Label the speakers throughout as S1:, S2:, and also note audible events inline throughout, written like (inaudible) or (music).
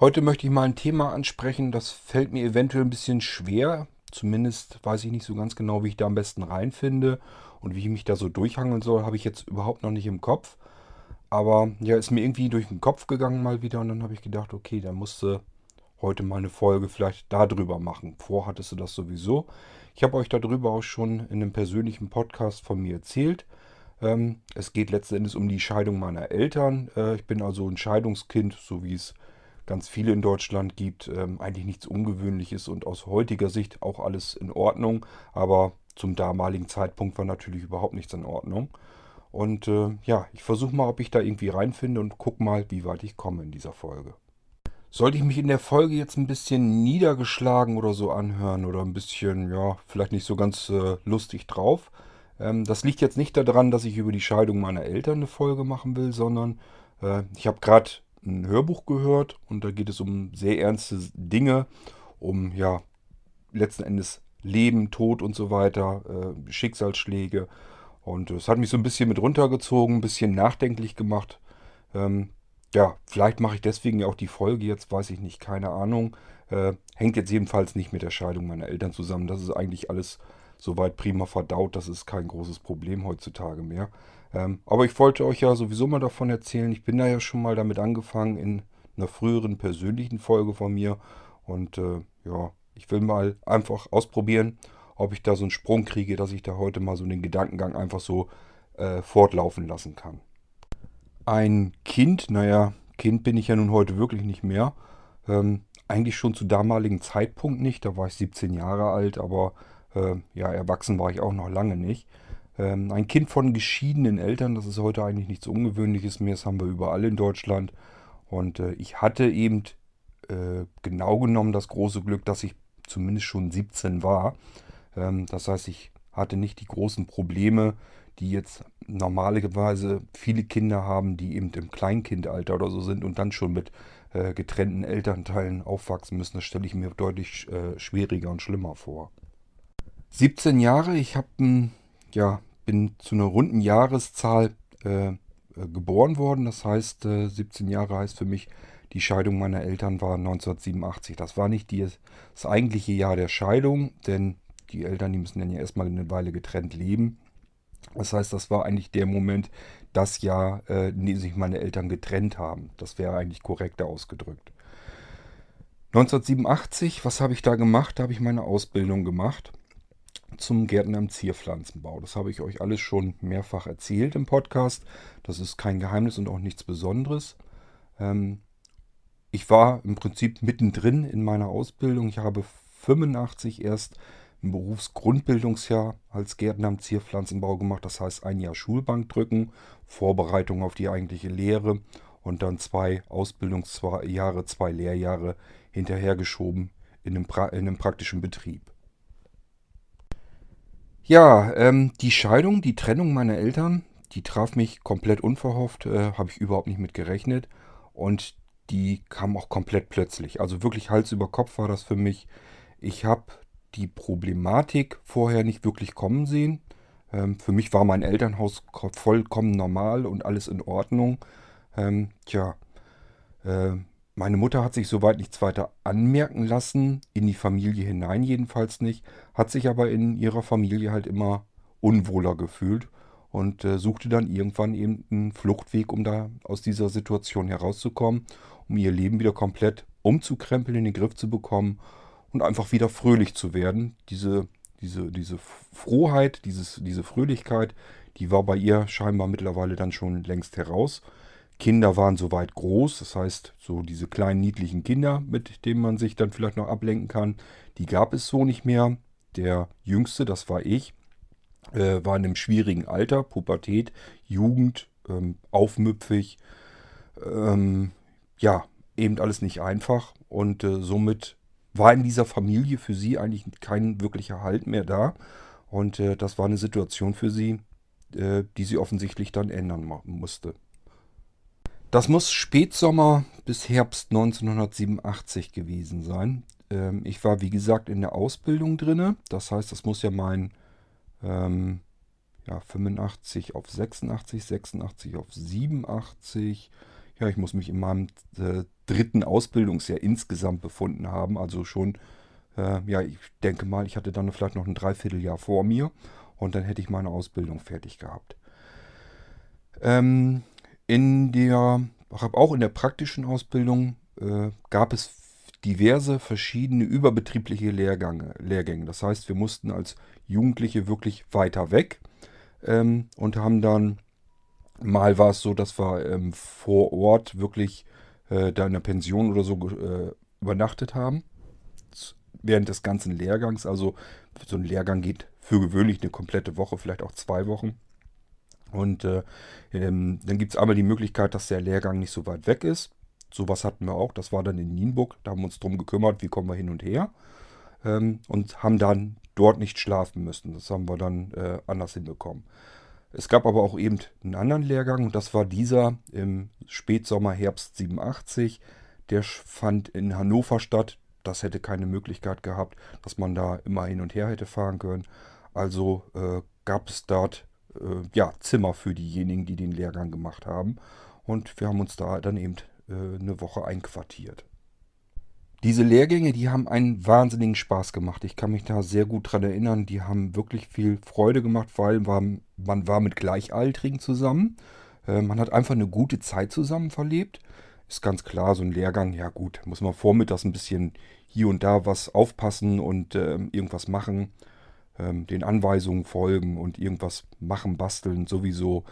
S1: Heute möchte ich mal ein Thema ansprechen, das fällt mir eventuell ein bisschen schwer. Zumindest weiß ich nicht so ganz genau, wie ich da am besten reinfinde und wie ich mich da so durchhangeln soll, habe ich jetzt überhaupt noch nicht im Kopf. Aber ja, ist mir irgendwie durch den Kopf gegangen mal wieder und dann habe ich gedacht, okay, dann musste heute mal eine Folge vielleicht darüber machen. Vorhattest du das sowieso. Ich habe euch darüber auch schon in einem persönlichen Podcast von mir erzählt. Ähm, es geht letzten Endes um die Scheidung meiner Eltern. Äh, ich bin also ein Scheidungskind, so wie es ganz viele in Deutschland gibt. Ähm, eigentlich nichts Ungewöhnliches und aus heutiger Sicht auch alles in Ordnung. Aber zum damaligen Zeitpunkt war natürlich überhaupt nichts in Ordnung. Und äh, ja, ich versuche mal, ob ich da irgendwie reinfinde und guck mal, wie weit ich komme in dieser Folge. Sollte ich mich in der Folge jetzt ein bisschen niedergeschlagen oder so anhören oder ein bisschen, ja, vielleicht nicht so ganz äh, lustig drauf, ähm, das liegt jetzt nicht daran, dass ich über die Scheidung meiner Eltern eine Folge machen will, sondern äh, ich habe gerade ein Hörbuch gehört und da geht es um sehr ernste Dinge, um ja letzten Endes Leben, Tod und so weiter, äh, Schicksalsschläge. Und es hat mich so ein bisschen mit runtergezogen, ein bisschen nachdenklich gemacht. Ähm, ja, vielleicht mache ich deswegen ja auch die Folge jetzt, weiß ich nicht, keine Ahnung. Äh, hängt jetzt jedenfalls nicht mit der Scheidung meiner Eltern zusammen. Das ist eigentlich alles soweit prima verdaut. Das ist kein großes Problem heutzutage mehr. Ähm, aber ich wollte euch ja sowieso mal davon erzählen. Ich bin da ja schon mal damit angefangen in einer früheren persönlichen Folge von mir. Und äh, ja, ich will mal einfach ausprobieren, ob ich da so einen Sprung kriege, dass ich da heute mal so den Gedankengang einfach so äh, fortlaufen lassen kann ein Kind, naja, Kind bin ich ja nun heute wirklich nicht mehr. Ähm, eigentlich schon zu damaligen Zeitpunkt nicht, da war ich 17 Jahre alt, aber äh, ja, erwachsen war ich auch noch lange nicht. Ähm, ein Kind von geschiedenen Eltern, das ist heute eigentlich nichts Ungewöhnliches mehr, das haben wir überall in Deutschland. Und äh, ich hatte eben äh, genau genommen das große Glück, dass ich zumindest schon 17 war. Ähm, das heißt, ich hatte nicht die großen Probleme, die jetzt normalerweise viele Kinder haben, die eben im Kleinkindalter oder so sind und dann schon mit äh, getrennten Elternteilen aufwachsen müssen. Das stelle ich mir deutlich äh, schwieriger und schlimmer vor. 17 Jahre, ich habe ja, bin zu einer runden Jahreszahl äh, äh geboren worden. Das heißt, 17 äh, Jahre heißt für mich, die Scheidung meiner Eltern war 1987. Das war nicht die, das eigentliche Jahr der Scheidung, denn die Eltern, die müssen dann ja erstmal eine Weile getrennt leben. Das heißt, das war eigentlich der Moment, das Jahr, äh, in dem sich meine Eltern getrennt haben. Das wäre eigentlich korrekter ausgedrückt. 1987, was habe ich da gemacht? Da habe ich meine Ausbildung gemacht zum Gärtner im Zierpflanzenbau. Das habe ich euch alles schon mehrfach erzählt im Podcast. Das ist kein Geheimnis und auch nichts Besonderes. Ähm, ich war im Prinzip mittendrin in meiner Ausbildung. Ich habe 85 erst ein Berufsgrundbildungsjahr als Gärtner am Zierpflanzenbau gemacht. Das heißt ein Jahr Schulbank drücken, Vorbereitung auf die eigentliche Lehre und dann zwei Ausbildungsjahre, zwei Lehrjahre hinterhergeschoben in einem, pra in einem praktischen Betrieb. Ja, ähm, die Scheidung, die Trennung meiner Eltern, die traf mich komplett unverhofft, äh, habe ich überhaupt nicht mit gerechnet. Und die kam auch komplett plötzlich. Also wirklich Hals über Kopf war das für mich. Ich habe die Problematik vorher nicht wirklich kommen sehen. Ähm, für mich war mein Elternhaus vollkommen normal und alles in Ordnung. Ähm, tja, äh, meine Mutter hat sich soweit nichts weiter anmerken lassen, in die Familie hinein jedenfalls nicht, hat sich aber in ihrer Familie halt immer unwohler gefühlt und äh, suchte dann irgendwann eben einen Fluchtweg, um da aus dieser Situation herauszukommen, um ihr Leben wieder komplett umzukrempeln, in den Griff zu bekommen und einfach wieder fröhlich zu werden. Diese, diese, diese Frohheit, dieses, diese Fröhlichkeit, die war bei ihr scheinbar mittlerweile dann schon längst heraus. Kinder waren soweit groß, das heißt, so diese kleinen niedlichen Kinder, mit denen man sich dann vielleicht noch ablenken kann, die gab es so nicht mehr. Der jüngste, das war ich, äh, war in einem schwierigen Alter, Pubertät, Jugend, ähm, aufmüpfig, ähm, ja, eben alles nicht einfach und äh, somit war in dieser Familie für sie eigentlich kein wirklicher Halt mehr da. Und äh, das war eine Situation für sie, äh, die sie offensichtlich dann ändern musste. Das muss Spätsommer bis Herbst 1987 gewesen sein. Ähm, ich war, wie gesagt, in der Ausbildung drinne. Das heißt, das muss ja mein ähm, ja, 85 auf 86, 86 auf 87, ja, ich muss mich in meinem äh, dritten Ausbildungsjahr insgesamt befunden haben. Also schon, äh, ja, ich denke mal, ich hatte dann vielleicht noch ein Dreivierteljahr vor mir und dann hätte ich meine Ausbildung fertig gehabt. Ähm, in der, auch in der praktischen Ausbildung äh, gab es diverse verschiedene überbetriebliche Lehrgänge, Lehrgänge. Das heißt, wir mussten als Jugendliche wirklich weiter weg ähm, und haben dann, mal war es so, dass wir ähm, vor Ort wirklich äh, da in der Pension oder so äh, übernachtet haben. Während des ganzen Lehrgangs. Also so ein Lehrgang geht für gewöhnlich eine komplette Woche, vielleicht auch zwei Wochen. Und äh, ähm, dann gibt es einmal die Möglichkeit, dass der Lehrgang nicht so weit weg ist. Sowas hatten wir auch. Das war dann in Nienburg. Da haben wir uns drum gekümmert, wie kommen wir hin und her. Ähm, und haben dann dort nicht schlafen müssen. Das haben wir dann äh, anders hinbekommen. Es gab aber auch eben einen anderen Lehrgang und das war dieser im Spätsommer, Herbst 87. Der fand in Hannover statt. Das hätte keine Möglichkeit gehabt, dass man da immer hin und her hätte fahren können. Also äh, gab es dort äh, ja, Zimmer für diejenigen, die den Lehrgang gemacht haben. Und wir haben uns da dann eben äh, eine Woche einquartiert. Diese Lehrgänge, die haben einen wahnsinnigen Spaß gemacht. Ich kann mich da sehr gut dran erinnern. Die haben wirklich viel Freude gemacht, weil man, man war mit Gleichaltrigen zusammen. Äh, man hat einfach eine gute Zeit zusammen verlebt. Ist ganz klar, so ein Lehrgang, ja gut, muss man vormittags ein bisschen hier und da was aufpassen und äh, irgendwas machen, ähm, den Anweisungen folgen und irgendwas machen, basteln sowieso.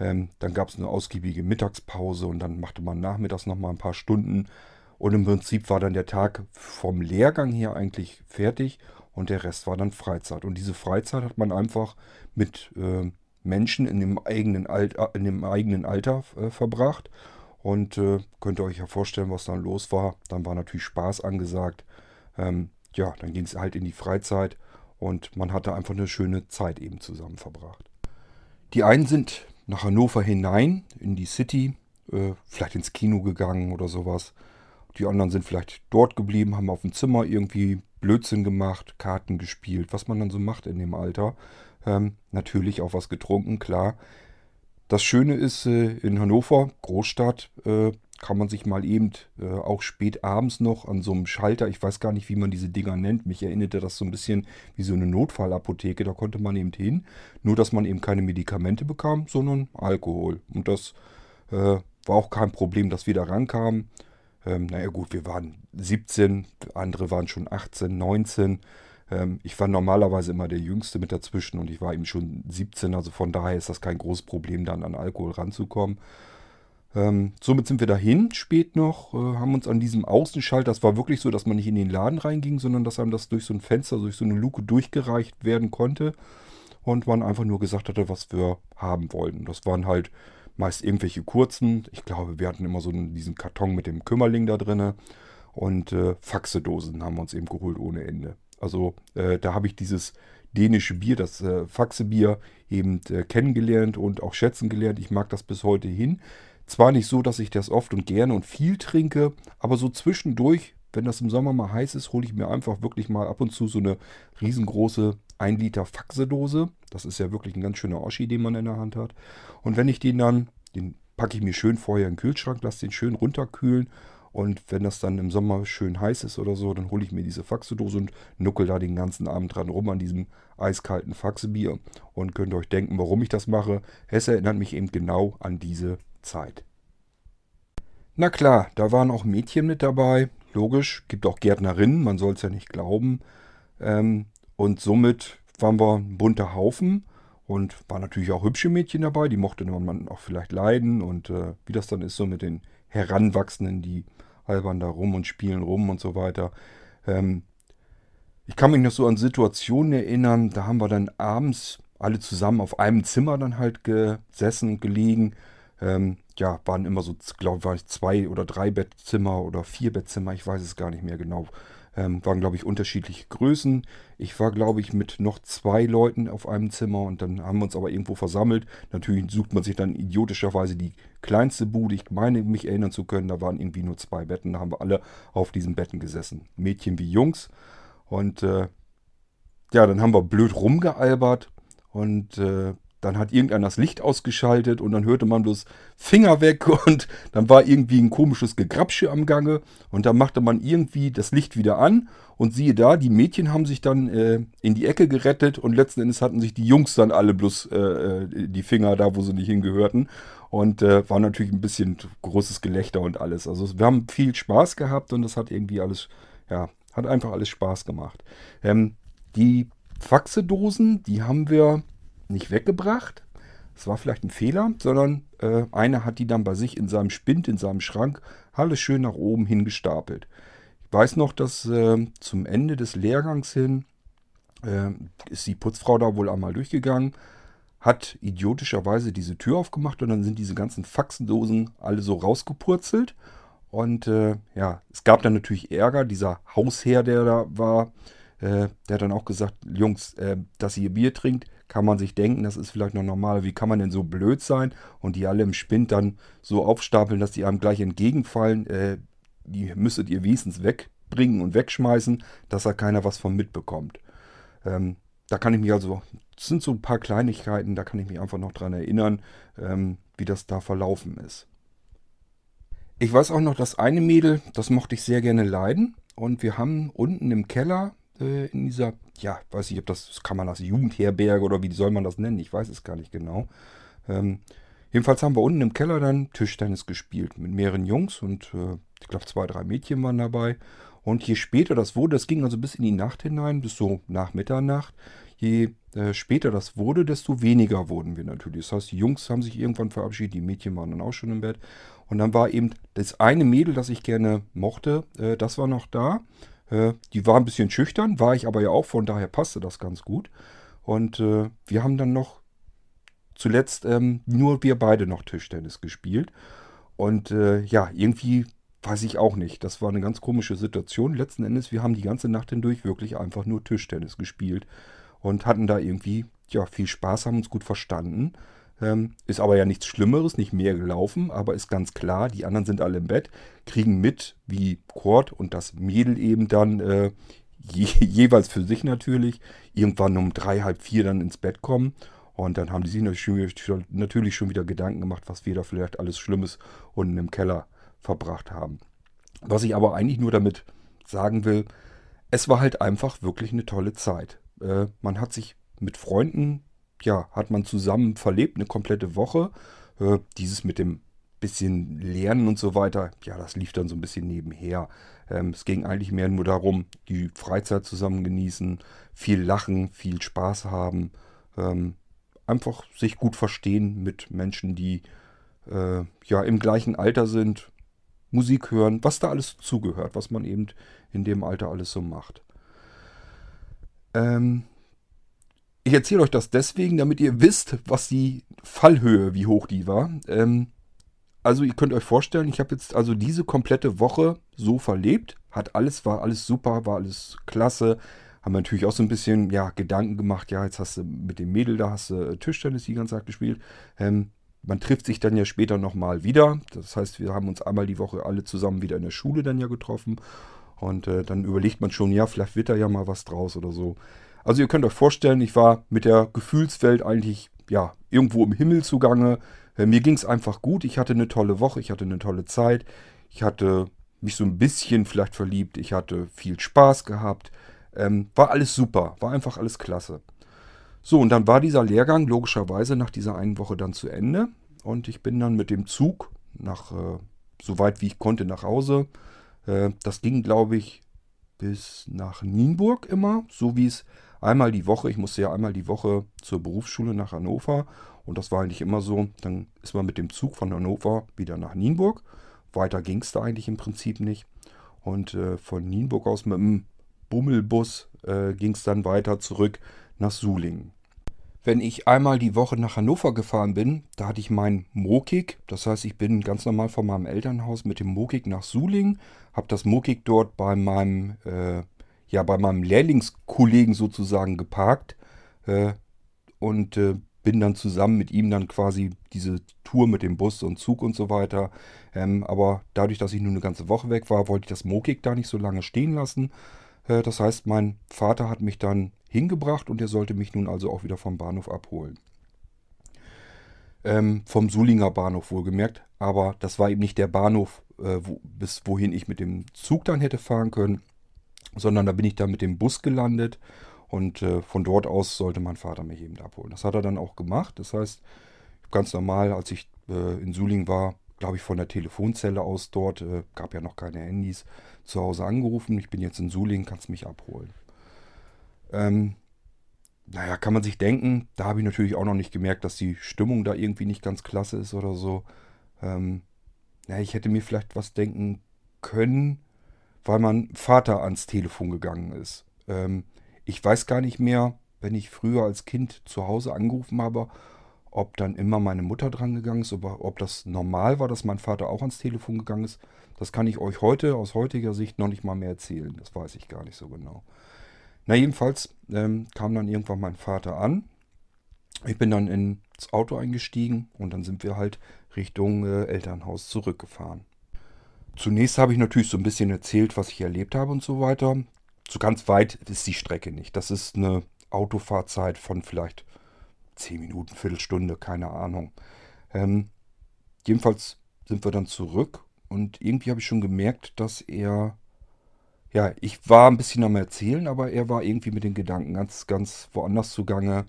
S1: Ähm, dann gab es eine ausgiebige Mittagspause und dann machte man nachmittags nochmal ein paar Stunden und im Prinzip war dann der Tag vom Lehrgang her eigentlich fertig und der Rest war dann Freizeit. Und diese Freizeit hat man einfach mit äh, Menschen in dem eigenen, Alt, äh, in dem eigenen Alter äh, verbracht. Und äh, könnt ihr euch ja vorstellen, was dann los war. Dann war natürlich Spaß angesagt. Ähm, ja, dann ging es halt in die Freizeit und man hatte einfach eine schöne Zeit eben zusammen verbracht. Die einen sind nach Hannover hinein, in die City, äh, vielleicht ins Kino gegangen oder sowas. Die anderen sind vielleicht dort geblieben, haben auf dem Zimmer irgendwie Blödsinn gemacht, Karten gespielt, was man dann so macht in dem Alter. Ähm, natürlich auch was getrunken, klar. Das Schöne ist, äh, in Hannover, Großstadt, äh, kann man sich mal eben äh, auch spät abends noch an so einem Schalter, ich weiß gar nicht, wie man diese Dinger nennt, mich erinnerte das so ein bisschen wie so eine Notfallapotheke, da konnte man eben hin, nur dass man eben keine Medikamente bekam, sondern Alkohol. Und das äh, war auch kein Problem, dass wir da rankamen. Ähm, naja gut, wir waren 17, andere waren schon 18, 19. Ähm, ich war normalerweise immer der Jüngste mit dazwischen und ich war eben schon 17, also von daher ist das kein großes Problem, dann an Alkohol ranzukommen. Ähm, somit sind wir dahin, spät noch, äh, haben uns an diesem Außenschalter, das war wirklich so, dass man nicht in den Laden reinging, sondern dass einem das durch so ein Fenster, durch so eine Luke durchgereicht werden konnte und man einfach nur gesagt hatte, was wir haben wollten. Das waren halt meist irgendwelche kurzen. Ich glaube, wir hatten immer so diesen Karton mit dem Kümmerling da drinne. Und äh, Faxedosen haben wir uns eben geholt ohne Ende. Also äh, da habe ich dieses dänische Bier, das äh, Faxebier, eben äh, kennengelernt und auch schätzen gelernt. Ich mag das bis heute hin. Zwar nicht so, dass ich das oft und gerne und viel trinke, aber so zwischendurch, wenn das im Sommer mal heiß ist, hole ich mir einfach wirklich mal ab und zu so eine riesengroße 1 Liter Faxedose. Das ist ja wirklich ein ganz schöner Oschi, den man in der Hand hat. Und wenn ich den dann, den packe ich mir schön vorher in den Kühlschrank, lasse den schön runterkühlen. Und wenn das dann im Sommer schön heiß ist oder so, dann hole ich mir diese Faxedose und nuckel da den ganzen Abend dran rum an diesem eiskalten Faxebier. Und könnt euch denken, warum ich das mache. Es erinnert mich eben genau an diese Zeit. Na klar, da waren auch Mädchen mit dabei. Logisch, gibt auch Gärtnerinnen, man soll es ja nicht glauben. Ähm, und somit waren wir ein bunter Haufen und waren natürlich auch hübsche Mädchen dabei, die mochte man auch vielleicht leiden. Und äh, wie das dann ist, so mit den Heranwachsenden, die albern da rum und spielen rum und so weiter. Ähm, ich kann mich noch so an Situationen erinnern, da haben wir dann abends alle zusammen auf einem Zimmer dann halt gesessen und gelegen. Ähm, ja, waren immer so, glaube ich, zwei oder drei Bettzimmer oder vier Bettzimmer, ich weiß es gar nicht mehr genau. Ähm, waren, glaube ich, unterschiedliche Größen. Ich war, glaube ich, mit noch zwei Leuten auf einem Zimmer und dann haben wir uns aber irgendwo versammelt. Natürlich sucht man sich dann idiotischerweise die kleinste Bude. Ich meine, mich erinnern zu können, da waren irgendwie nur zwei Betten. Da haben wir alle auf diesen Betten gesessen. Mädchen wie Jungs. Und äh, ja, dann haben wir blöd rumgealbert und äh, dann hat irgendeiner das Licht ausgeschaltet und dann hörte man bloß Finger weg (laughs) und dann war irgendwie ein komisches Gegrapsche am Gange und dann machte man irgendwie das Licht wieder an und siehe da, die Mädchen haben sich dann äh, in die Ecke gerettet und letzten Endes hatten sich die Jungs dann alle bloß äh, äh die Finger da, wo sie nicht hingehörten und äh, war natürlich ein bisschen großes Gelächter und alles. Also wir haben viel Spaß gehabt und das hat irgendwie alles, ja, hat einfach alles Spaß gemacht. Ähm, die Faxedosen, die haben wir nicht weggebracht. Es war vielleicht ein Fehler, sondern äh, einer hat die dann bei sich in seinem Spind, in seinem Schrank, alles schön nach oben hingestapelt. Ich weiß noch, dass äh, zum Ende des Lehrgangs hin äh, ist die Putzfrau da wohl einmal durchgegangen, hat idiotischerweise diese Tür aufgemacht und dann sind diese ganzen Faxendosen alle so rausgepurzelt. Und äh, ja, es gab dann natürlich Ärger. Dieser Hausherr, der da war, äh, der hat dann auch gesagt, Jungs, äh, dass ihr Bier trinkt, kann man sich denken, das ist vielleicht noch normal. Wie kann man denn so blöd sein und die alle im Spind dann so aufstapeln, dass die einem gleich entgegenfallen? Äh, die müsstet ihr wenigstens wegbringen und wegschmeißen, dass da keiner was von mitbekommt. Ähm, da kann ich mich also, das sind so ein paar Kleinigkeiten, da kann ich mich einfach noch dran erinnern, ähm, wie das da verlaufen ist. Ich weiß auch noch, dass eine Mädel, das mochte ich sehr gerne leiden. Und wir haben unten im Keller äh, in dieser, ja, weiß ich, ob das, kann man das Jugendherberge oder wie soll man das nennen? Ich weiß es gar nicht genau. Ähm, jedenfalls haben wir unten im Keller dann Tischtennis gespielt mit mehreren Jungs und äh, ich glaube zwei, drei Mädchen waren dabei. Und je später das wurde, das ging also bis in die Nacht hinein, bis so nach Mitternacht, je äh, später das wurde, desto weniger wurden wir natürlich. Das heißt, die Jungs haben sich irgendwann verabschiedet, die Mädchen waren dann auch schon im Bett. Und dann war eben das eine Mädel, das ich gerne mochte, äh, das war noch da. Äh, die war ein bisschen schüchtern, war ich aber ja auch, von daher passte das ganz gut. Und äh, wir haben dann noch zuletzt ähm, nur wir beide noch Tischtennis gespielt. Und äh, ja, irgendwie weiß ich auch nicht. Das war eine ganz komische Situation. Letzten Endes, wir haben die ganze Nacht hindurch wirklich einfach nur Tischtennis gespielt und hatten da irgendwie ja, viel Spaß, haben uns gut verstanden. Ähm, ist aber ja nichts Schlimmeres, nicht mehr gelaufen, aber ist ganz klar, die anderen sind alle im Bett, kriegen mit, wie Kurt und das Mädel eben dann äh, je, (laughs) jeweils für sich natürlich, irgendwann um drei, halb vier dann ins Bett kommen. Und dann haben die sich natürlich schon wieder Gedanken gemacht, was wir da vielleicht alles Schlimmes unten im Keller verbracht haben. Was ich aber eigentlich nur damit sagen will, es war halt einfach wirklich eine tolle Zeit. Äh, man hat sich mit Freunden ja, hat man zusammen verlebt, eine komplette Woche. Äh, dieses mit dem bisschen Lernen und so weiter, ja, das lief dann so ein bisschen nebenher. Ähm, es ging eigentlich mehr nur darum, die Freizeit zusammen genießen, viel lachen, viel Spaß haben, ähm, einfach sich gut verstehen mit Menschen, die äh, ja im gleichen Alter sind, Musik hören, was da alles zugehört, was man eben in dem Alter alles so macht. Ähm, ich erzähle euch das deswegen, damit ihr wisst, was die Fallhöhe, wie hoch die war. Ähm, also ihr könnt euch vorstellen, ich habe jetzt also diese komplette Woche so verlebt. Hat alles, war alles super, war alles klasse. Haben natürlich auch so ein bisschen ja, Gedanken gemacht, ja, jetzt hast du mit dem Mädel da hast du äh, Tischtennis die ganze Zeit gespielt. Ähm, man trifft sich dann ja später nochmal wieder. Das heißt, wir haben uns einmal die Woche alle zusammen wieder in der Schule dann ja getroffen. Und äh, dann überlegt man schon, ja, vielleicht wird da ja mal was draus oder so. Also ihr könnt euch vorstellen, ich war mit der Gefühlswelt eigentlich ja irgendwo im Himmel zugange. Äh, mir ging es einfach gut. Ich hatte eine tolle Woche, ich hatte eine tolle Zeit. Ich hatte mich so ein bisschen vielleicht verliebt. Ich hatte viel Spaß gehabt. Ähm, war alles super, war einfach alles klasse. So, und dann war dieser Lehrgang logischerweise nach dieser einen Woche dann zu Ende. Und ich bin dann mit dem Zug nach, äh, so weit wie ich konnte, nach Hause. Äh, das ging, glaube ich, bis nach Nienburg immer, so wie es einmal die Woche, ich musste ja einmal die Woche zur Berufsschule nach Hannover und das war eigentlich immer so, dann ist man mit dem Zug von Hannover wieder nach Nienburg. Weiter ging es da eigentlich im Prinzip nicht. Und äh, von Nienburg aus mit dem Bummelbus äh, ging es dann weiter zurück nach Sulingen. Wenn ich einmal die Woche nach Hannover gefahren bin, da hatte ich meinen Mokik. Das heißt, ich bin ganz normal von meinem Elternhaus mit dem Mokik nach Sulingen, habe das Mokik dort bei meinem äh, ja bei meinem Lehrlingskollegen sozusagen geparkt äh, und äh, bin dann zusammen mit ihm dann quasi diese Tour mit dem Bus und Zug und so weiter. Ähm, aber dadurch, dass ich nur eine ganze Woche weg war, wollte ich das Mokik da nicht so lange stehen lassen. Äh, das heißt, mein Vater hat mich dann hingebracht und er sollte mich nun also auch wieder vom Bahnhof abholen. Ähm, vom Sulinger Bahnhof wohlgemerkt. Aber das war eben nicht der Bahnhof, äh, wo, bis wohin ich mit dem Zug dann hätte fahren können, sondern da bin ich dann mit dem Bus gelandet und äh, von dort aus sollte mein Vater mich eben abholen. Das hat er dann auch gemacht. Das heißt, ganz normal, als ich äh, in Suling war, glaube ich, von der Telefonzelle aus dort, äh, gab ja noch keine Handys, zu Hause angerufen. Ich bin jetzt in Suling, kannst mich abholen. Ähm, naja, kann man sich denken, da habe ich natürlich auch noch nicht gemerkt, dass die Stimmung da irgendwie nicht ganz klasse ist oder so. Ähm, ja, ich hätte mir vielleicht was denken können, weil mein Vater ans Telefon gegangen ist. Ähm, ich weiß gar nicht mehr, wenn ich früher als Kind zu Hause angerufen habe, ob dann immer meine Mutter dran gegangen ist, ob das normal war, dass mein Vater auch ans Telefon gegangen ist. Das kann ich euch heute aus heutiger Sicht noch nicht mal mehr erzählen. Das weiß ich gar nicht so genau. Na jedenfalls ähm, kam dann irgendwann mein Vater an. Ich bin dann ins Auto eingestiegen und dann sind wir halt Richtung äh, Elternhaus zurückgefahren. Zunächst habe ich natürlich so ein bisschen erzählt, was ich erlebt habe und so weiter. So ganz weit ist die Strecke nicht. Das ist eine Autofahrzeit von vielleicht 10 Minuten, Viertelstunde, keine Ahnung. Ähm, jedenfalls sind wir dann zurück und irgendwie habe ich schon gemerkt, dass er, ja, ich war ein bisschen am Erzählen, aber er war irgendwie mit den Gedanken ganz, ganz woanders zugange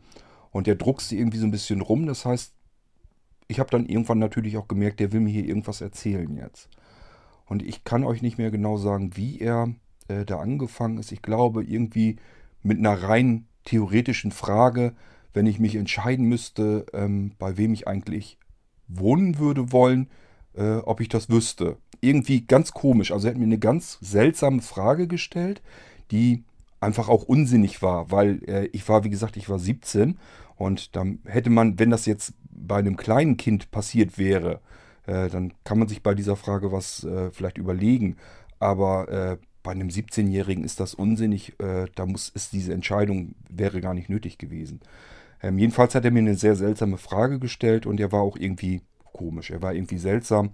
S1: und er druckste irgendwie so ein bisschen rum. Das heißt, ich habe dann irgendwann natürlich auch gemerkt, der will mir hier irgendwas erzählen jetzt. Und ich kann euch nicht mehr genau sagen, wie er äh, da angefangen ist. Ich glaube, irgendwie mit einer rein theoretischen Frage, wenn ich mich entscheiden müsste, ähm, bei wem ich eigentlich wohnen würde wollen, äh, ob ich das wüsste. Irgendwie ganz komisch. Also er hat mir eine ganz seltsame Frage gestellt, die einfach auch unsinnig war, weil äh, ich war, wie gesagt, ich war 17 und dann hätte man, wenn das jetzt bei einem kleinen Kind passiert wäre, äh, dann kann man sich bei dieser Frage was äh, vielleicht überlegen. Aber äh, bei einem 17-Jährigen ist das unsinnig. Äh, da muss ist diese Entscheidung wäre gar nicht nötig gewesen. Ähm, jedenfalls hat er mir eine sehr seltsame Frage gestellt und er war auch irgendwie komisch. Er war irgendwie seltsam.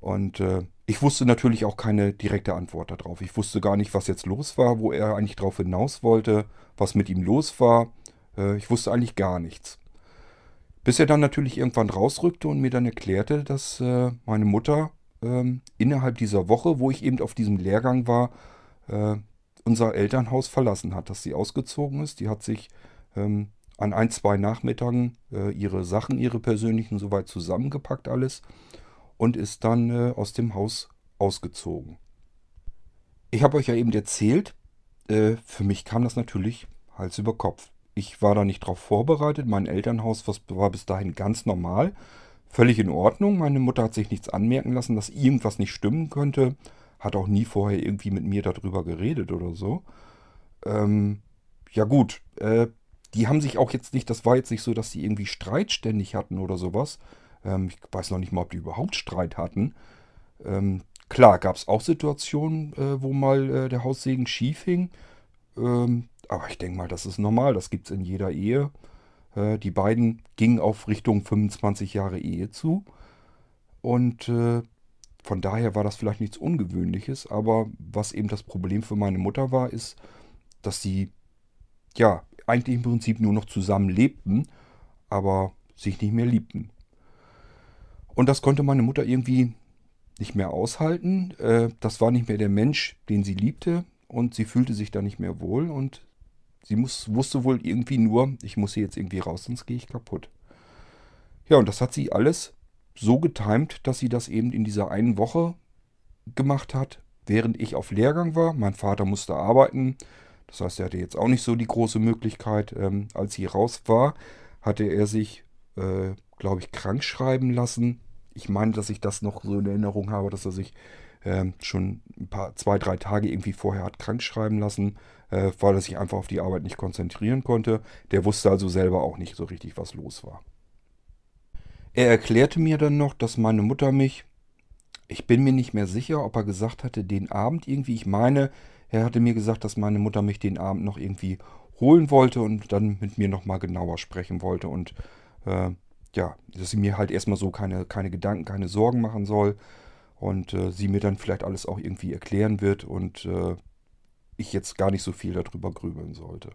S1: Und äh, ich wusste natürlich auch keine direkte Antwort darauf. Ich wusste gar nicht, was jetzt los war, wo er eigentlich drauf hinaus wollte, was mit ihm los war. Ich wusste eigentlich gar nichts. Bis er dann natürlich irgendwann rausrückte und mir dann erklärte, dass äh, meine Mutter ähm, innerhalb dieser Woche, wo ich eben auf diesem Lehrgang war, äh, unser Elternhaus verlassen hat, dass sie ausgezogen ist. Die hat sich ähm, an ein, zwei Nachmittagen äh, ihre Sachen, ihre persönlichen soweit zusammengepackt alles und ist dann äh, aus dem Haus ausgezogen. Ich habe euch ja eben erzählt, äh, für mich kam das natürlich Hals über Kopf. Ich war da nicht drauf vorbereitet. Mein Elternhaus war bis dahin ganz normal. Völlig in Ordnung. Meine Mutter hat sich nichts anmerken lassen, dass irgendwas nicht stimmen könnte. Hat auch nie vorher irgendwie mit mir darüber geredet oder so. Ähm, ja gut, äh, die haben sich auch jetzt nicht, das war jetzt nicht so, dass sie irgendwie Streit ständig hatten oder sowas. Ähm, ich weiß noch nicht mal, ob die überhaupt Streit hatten. Ähm, klar, gab es auch Situationen, äh, wo mal äh, der Haussegen schief hing. Ähm, aber ich denke mal, das ist normal, das gibt es in jeder Ehe. Äh, die beiden gingen auf Richtung 25 Jahre Ehe zu. Und äh, von daher war das vielleicht nichts Ungewöhnliches. Aber was eben das Problem für meine Mutter war, ist, dass sie ja eigentlich im Prinzip nur noch zusammen lebten, aber sich nicht mehr liebten. Und das konnte meine Mutter irgendwie nicht mehr aushalten. Äh, das war nicht mehr der Mensch, den sie liebte und sie fühlte sich da nicht mehr wohl und sie muss, wusste wohl irgendwie nur, ich muss hier jetzt irgendwie raus, sonst gehe ich kaputt. Ja, und das hat sie alles so getimt, dass sie das eben in dieser einen Woche gemacht hat, während ich auf Lehrgang war. Mein Vater musste arbeiten, das heißt, er hatte jetzt auch nicht so die große Möglichkeit. Ähm, als sie raus war, hatte er sich, äh, glaube ich, krank schreiben lassen. Ich meine, dass ich das noch so in Erinnerung habe, dass er sich äh, schon ein paar, zwei, drei Tage irgendwie vorher hat krank schreiben lassen, äh, weil er sich einfach auf die Arbeit nicht konzentrieren konnte. Der wusste also selber auch nicht so richtig, was los war. Er erklärte mir dann noch, dass meine Mutter mich, ich bin mir nicht mehr sicher, ob er gesagt hatte, den Abend irgendwie, ich meine, er hatte mir gesagt, dass meine Mutter mich den Abend noch irgendwie holen wollte und dann mit mir nochmal genauer sprechen wollte und äh, ja, dass sie mir halt erstmal so keine, keine Gedanken, keine Sorgen machen soll und äh, sie mir dann vielleicht alles auch irgendwie erklären wird und äh, ich jetzt gar nicht so viel darüber grübeln sollte.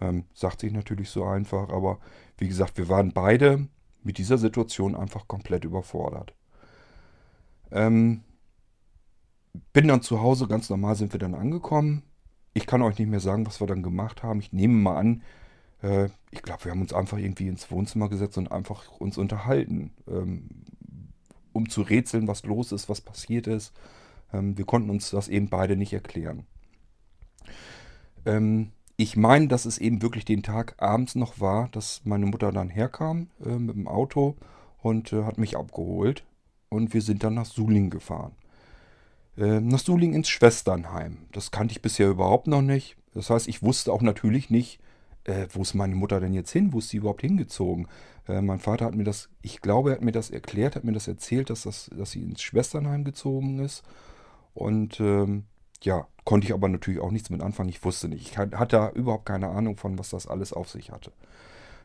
S1: Ähm, sagt sich natürlich so einfach, aber wie gesagt, wir waren beide mit dieser Situation einfach komplett überfordert. Ähm, bin dann zu Hause, ganz normal sind wir dann angekommen. Ich kann euch nicht mehr sagen, was wir dann gemacht haben. Ich nehme mal an, äh, ich glaube, wir haben uns einfach irgendwie ins Wohnzimmer gesetzt und einfach uns unterhalten, ähm, um zu rätseln, was los ist, was passiert ist. Ähm, wir konnten uns das eben beide nicht erklären. Ähm, ich meine, dass es eben wirklich den Tag abends noch war, dass meine Mutter dann herkam äh, mit dem Auto und äh, hat mich abgeholt. Und wir sind dann nach Suling gefahren. Äh, nach Suling ins Schwesternheim. Das kannte ich bisher überhaupt noch nicht. Das heißt, ich wusste auch natürlich nicht, äh, wo ist meine Mutter denn jetzt hin? Wo ist sie überhaupt hingezogen? Äh, mein Vater hat mir das, ich glaube, er hat mir das erklärt, hat mir das erzählt, dass, das, dass sie ins Schwesternheim gezogen ist. Und ähm, ja, konnte ich aber natürlich auch nichts mit anfangen. Ich wusste nicht. Ich hatte da überhaupt keine Ahnung von, was das alles auf sich hatte.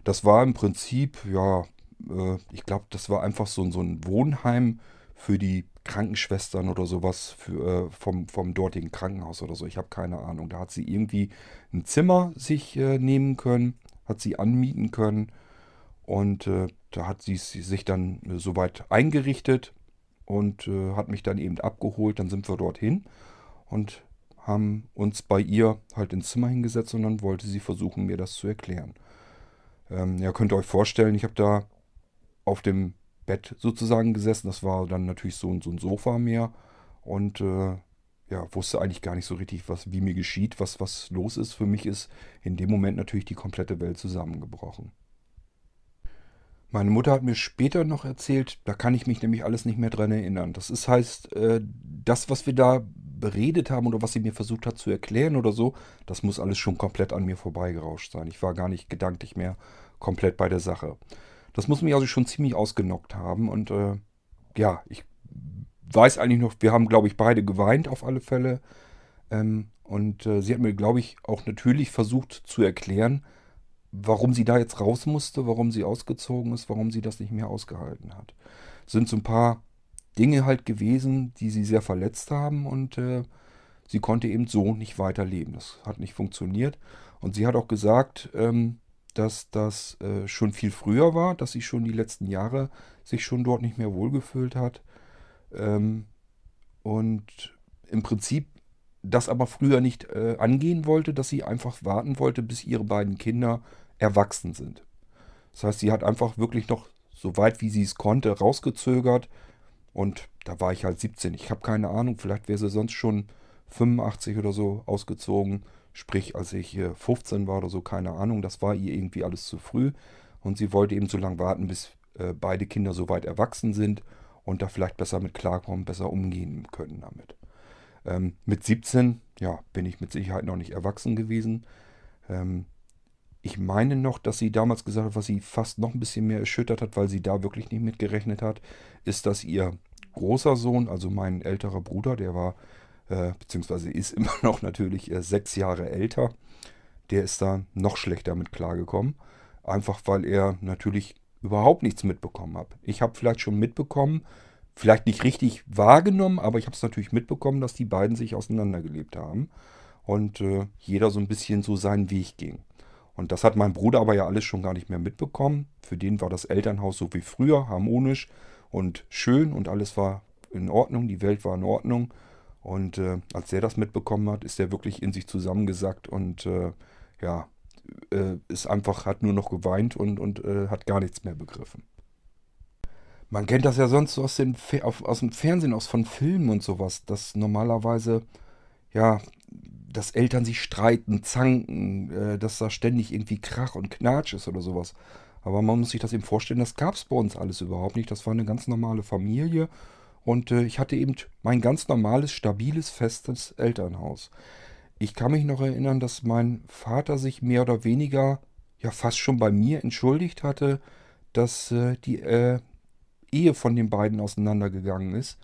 S1: Das war im Prinzip, ja, äh, ich glaube, das war einfach so, so ein Wohnheim für die Krankenschwestern oder sowas für, äh, vom, vom dortigen Krankenhaus oder so. Ich habe keine Ahnung. Da hat sie irgendwie ein Zimmer sich äh, nehmen können, hat sie anmieten können und äh, da hat sie sich dann äh, soweit eingerichtet und äh, hat mich dann eben abgeholt. Dann sind wir dorthin und haben uns bei ihr halt ins Zimmer hingesetzt und dann wollte sie versuchen, mir das zu erklären. Ähm, ja, könnt ihr euch vorstellen, ich habe da auf dem Bett sozusagen gesessen. Das war dann natürlich so, so ein Sofa mehr. Und äh, ja, wusste eigentlich gar nicht so richtig, was, wie mir geschieht, was, was los ist. Für mich ist in dem Moment natürlich die komplette Welt zusammengebrochen. Meine Mutter hat mir später noch erzählt, da kann ich mich nämlich alles nicht mehr dran erinnern. Das ist heißt, äh, das, was wir da beredet haben oder was sie mir versucht hat zu erklären oder so, das muss alles schon komplett an mir vorbeigerauscht sein. Ich war gar nicht gedanklich mehr komplett bei der Sache. Das muss mich also schon ziemlich ausgenockt haben. Und äh, ja, ich weiß eigentlich noch, wir haben, glaube ich, beide geweint auf alle Fälle. Ähm, und äh, sie hat mir, glaube ich, auch natürlich versucht zu erklären, warum sie da jetzt raus musste, warum sie ausgezogen ist, warum sie das nicht mehr ausgehalten hat. Es sind so ein paar Dinge halt gewesen, die sie sehr verletzt haben und äh, sie konnte eben so nicht weiterleben. Das hat nicht funktioniert. Und sie hat auch gesagt, ähm, dass das äh, schon viel früher war, dass sie schon die letzten Jahre sich schon dort nicht mehr wohlgefühlt hat. Ähm, und im Prinzip das aber früher nicht äh, angehen wollte, dass sie einfach warten wollte, bis ihre beiden Kinder erwachsen sind. Das heißt, sie hat einfach wirklich noch so weit wie sie es konnte rausgezögert. Und da war ich halt 17. Ich habe keine Ahnung, vielleicht wäre sie sonst schon 85 oder so ausgezogen. Sprich, als ich 15 war oder so, keine Ahnung, das war ihr irgendwie alles zu früh. Und sie wollte eben so lange warten, bis äh, beide Kinder so weit erwachsen sind und da vielleicht besser mit klarkommen, besser umgehen können damit. Ähm, mit 17, ja, bin ich mit Sicherheit noch nicht erwachsen gewesen. Ähm, ich meine noch, dass sie damals gesagt hat, was sie fast noch ein bisschen mehr erschüttert hat, weil sie da wirklich nicht mitgerechnet hat, ist, dass ihr großer Sohn, also mein älterer Bruder, der war beziehungsweise ist (laughs) immer noch natürlich äh, sechs Jahre älter, der ist da noch schlechter mit klargekommen. Einfach weil er natürlich überhaupt nichts mitbekommen hat. Ich habe vielleicht schon mitbekommen, vielleicht nicht richtig wahrgenommen, aber ich habe es natürlich mitbekommen, dass die beiden sich auseinandergelebt haben und äh, jeder so ein bisschen so seinen Weg ging. Und das hat mein Bruder aber ja alles schon gar nicht mehr mitbekommen. Für den war das Elternhaus so wie früher, harmonisch und schön und alles war in Ordnung, die Welt war in Ordnung. Und äh, als er das mitbekommen hat, ist er wirklich in sich zusammengesackt und äh, ja, äh, ist einfach, hat nur noch geweint und, und äh, hat gar nichts mehr begriffen. Man kennt das ja sonst so aus, den, aus dem Fernsehen, aus von Filmen und sowas, dass normalerweise, ja, dass Eltern sich streiten, zanken, äh, dass da ständig irgendwie Krach und Knatsch ist oder sowas. Aber man muss sich das eben vorstellen, das gab es bei uns alles überhaupt nicht. Das war eine ganz normale Familie und äh, ich hatte eben mein ganz normales, stabiles, festes Elternhaus. Ich kann mich noch erinnern, dass mein Vater sich mehr oder weniger, ja fast schon bei mir entschuldigt hatte, dass äh, die äh, Ehe von den beiden auseinandergegangen ist.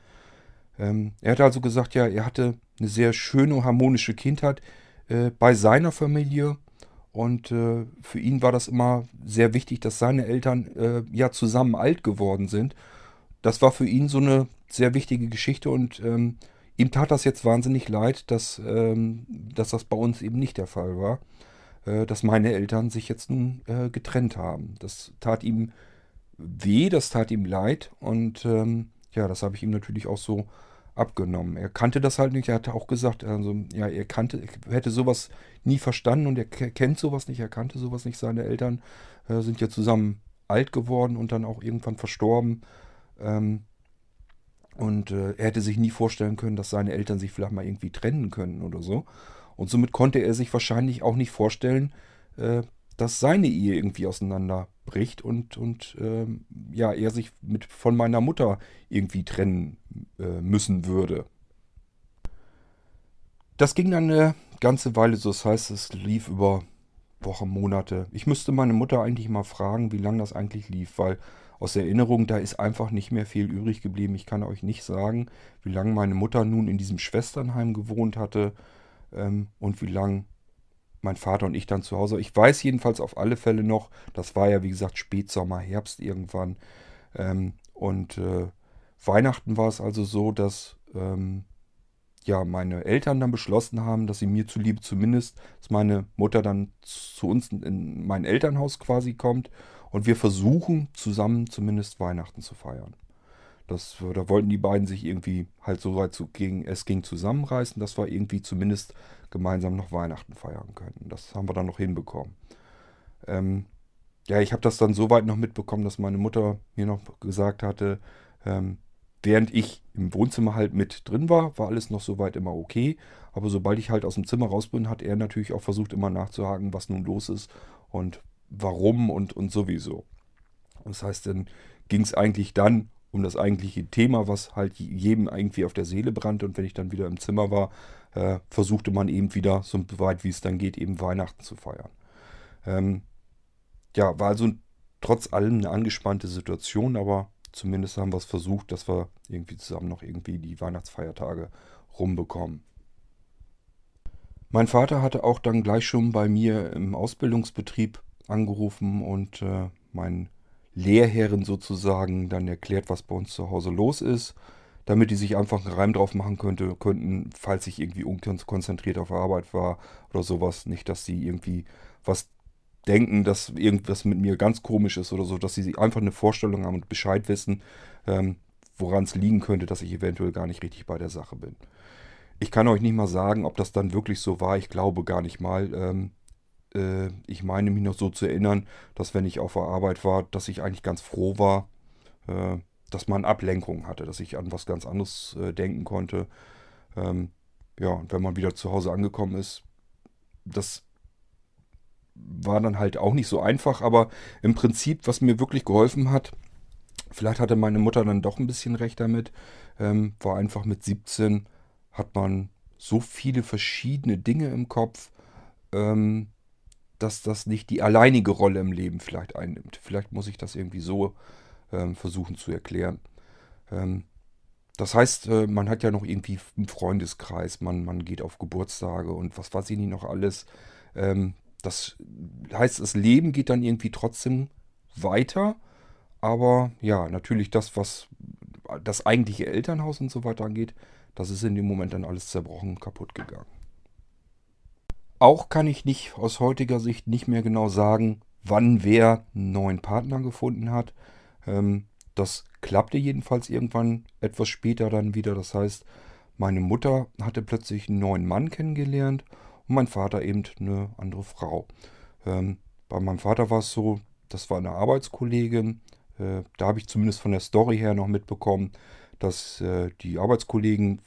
S1: Ähm, er hat also gesagt, ja, er hatte eine sehr schöne, harmonische Kindheit äh, bei seiner Familie. Und äh, für ihn war das immer sehr wichtig, dass seine Eltern äh, ja zusammen alt geworden sind das war für ihn so eine sehr wichtige Geschichte und ähm, ihm tat das jetzt wahnsinnig leid, dass, ähm, dass das bei uns eben nicht der Fall war, äh, dass meine Eltern sich jetzt nun äh, getrennt haben. Das tat ihm weh, das tat ihm leid und ähm, ja, das habe ich ihm natürlich auch so abgenommen. Er kannte das halt nicht, er hatte auch gesagt, also ja, er kannte, er hätte sowas nie verstanden und er kennt sowas nicht, er kannte sowas nicht. Seine Eltern äh, sind ja zusammen alt geworden und dann auch irgendwann verstorben. Ähm, und äh, er hätte sich nie vorstellen können, dass seine Eltern sich vielleicht mal irgendwie trennen können oder so. Und somit konnte er sich wahrscheinlich auch nicht vorstellen, äh, dass seine Ehe irgendwie auseinanderbricht und, und ähm, ja, er sich mit, von meiner Mutter irgendwie trennen äh, müssen würde. Das ging dann eine ganze Weile so, das heißt, es lief über Wochen, Monate. Ich müsste meine Mutter eigentlich mal fragen, wie lange das eigentlich lief, weil aus Erinnerung, da ist einfach nicht mehr viel übrig geblieben. Ich kann euch nicht sagen, wie lange meine Mutter nun in diesem Schwesternheim gewohnt hatte ähm, und wie lange mein Vater und ich dann zu Hause. Ich weiß jedenfalls auf alle Fälle noch, das war ja wie gesagt Spätsommer, Herbst irgendwann. Ähm, und äh, Weihnachten war es also so, dass ähm, ja meine Eltern dann beschlossen haben, dass sie mir zuliebe zumindest, dass meine Mutter dann zu uns in mein Elternhaus quasi kommt und wir versuchen zusammen zumindest Weihnachten zu feiern. Das, da wollten die beiden sich irgendwie halt so weit zu, gegen, es ging zusammenreißen, dass wir irgendwie zumindest gemeinsam noch Weihnachten feiern können. Das haben wir dann noch hinbekommen. Ähm, ja, ich habe das dann so weit noch mitbekommen, dass meine Mutter mir noch gesagt hatte, ähm, während ich im Wohnzimmer halt mit drin war, war alles noch soweit immer okay. Aber sobald ich halt aus dem Zimmer raus bin, hat er natürlich auch versucht, immer nachzuhaken, was nun los ist und warum und, und sowieso. Das heißt, dann ging es eigentlich dann um das eigentliche Thema, was halt jedem irgendwie auf der Seele brannte. Und wenn ich dann wieder im Zimmer war, äh, versuchte man eben wieder, so weit wie es dann geht, eben Weihnachten zu feiern. Ähm, ja, war also trotz allem eine angespannte Situation, aber zumindest haben wir es versucht, dass wir irgendwie zusammen noch irgendwie die Weihnachtsfeiertage rumbekommen. Mein Vater hatte auch dann gleich schon bei mir im Ausbildungsbetrieb angerufen und äh, mein Lehrherren sozusagen dann erklärt, was bei uns zu Hause los ist, damit die sich einfach einen Reim drauf machen könnte, könnten, falls ich irgendwie unkonzentriert auf Arbeit war oder sowas. Nicht, dass sie irgendwie was denken, dass irgendwas mit mir ganz komisch ist oder so, dass sie einfach eine Vorstellung haben und Bescheid wissen, ähm, woran es liegen könnte, dass ich eventuell gar nicht richtig bei der Sache bin. Ich kann euch nicht mal sagen, ob das dann wirklich so war. Ich glaube gar nicht mal. Ähm, äh, ich meine mich noch so zu erinnern, dass wenn ich auf der Arbeit war, dass ich eigentlich ganz froh war, äh, dass man Ablenkung hatte, dass ich an was ganz anderes äh, denken konnte. Ähm, ja, und wenn man wieder zu Hause angekommen ist, das war dann halt auch nicht so einfach, aber im Prinzip, was mir wirklich geholfen hat, vielleicht hatte meine Mutter dann doch ein bisschen recht damit, ähm, war einfach mit 17 hat man so viele verschiedene Dinge im Kopf, ähm, dass das nicht die alleinige Rolle im Leben vielleicht einnimmt. Vielleicht muss ich das irgendwie so ähm, versuchen zu erklären. Ähm, das heißt, äh, man hat ja noch irgendwie einen Freundeskreis, man, man geht auf Geburtstage und was weiß ich nicht noch alles. Ähm, das heißt, das Leben geht dann irgendwie trotzdem weiter. Aber ja, natürlich das, was das eigentliche Elternhaus und so weiter angeht, das ist in dem Moment dann alles zerbrochen und kaputt gegangen. Auch kann ich nicht aus heutiger Sicht nicht mehr genau sagen, wann wer einen neuen Partner gefunden hat. Ähm, das klappte jedenfalls irgendwann etwas später dann wieder. Das heißt, meine Mutter hatte plötzlich einen neuen Mann kennengelernt und mein Vater eben eine andere Frau. Ähm, bei meinem Vater war es so, das war eine Arbeitskollegin. Äh, da habe ich zumindest von der Story her noch mitbekommen, dass äh, die Arbeitskollegin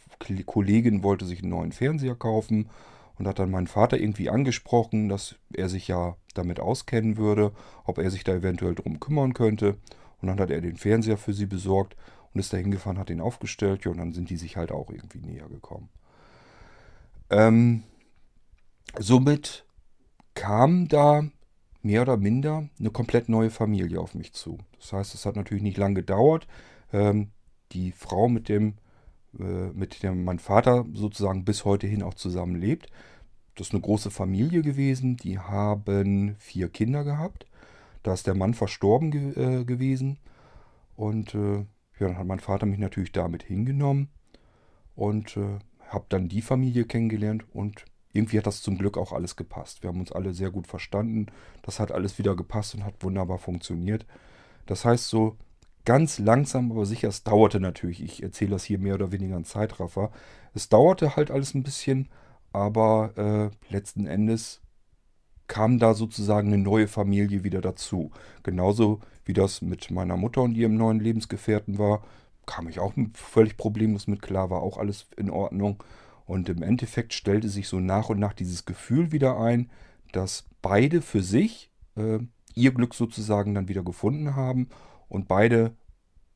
S1: Kollegin wollte sich einen neuen Fernseher kaufen und hat dann meinen Vater irgendwie angesprochen, dass er sich ja damit auskennen würde, ob er sich da eventuell drum kümmern könnte. Und dann hat er den Fernseher für sie besorgt und ist da hingefahren, hat ihn aufgestellt. Ja, und dann sind die sich halt auch irgendwie näher gekommen. Ähm, somit kam da mehr oder minder eine komplett neue Familie auf mich zu. Das heißt, es hat natürlich nicht lange gedauert. Ähm, die Frau, mit dem, mit der mein Vater sozusagen bis heute hin auch zusammenlebt, das ist eine große Familie gewesen. Die haben vier Kinder gehabt. Da ist der Mann verstorben ge äh, gewesen. Und äh, ja, dann hat mein Vater mich natürlich damit hingenommen und äh, habe dann die Familie kennengelernt und irgendwie hat das zum Glück auch alles gepasst. Wir haben uns alle sehr gut verstanden. Das hat alles wieder gepasst und hat wunderbar funktioniert. Das heißt so ganz langsam, aber sicher, es dauerte natürlich, ich erzähle das hier mehr oder weniger ein Zeitraffer, es dauerte halt alles ein bisschen, aber äh, letzten Endes kam da sozusagen eine neue Familie wieder dazu. Genauso wie das mit meiner Mutter und ihrem neuen Lebensgefährten war, kam ich auch völlig problemlos mit klar, war auch alles in Ordnung. Und im Endeffekt stellte sich so nach und nach dieses Gefühl wieder ein, dass beide für sich äh, ihr Glück sozusagen dann wieder gefunden haben und beide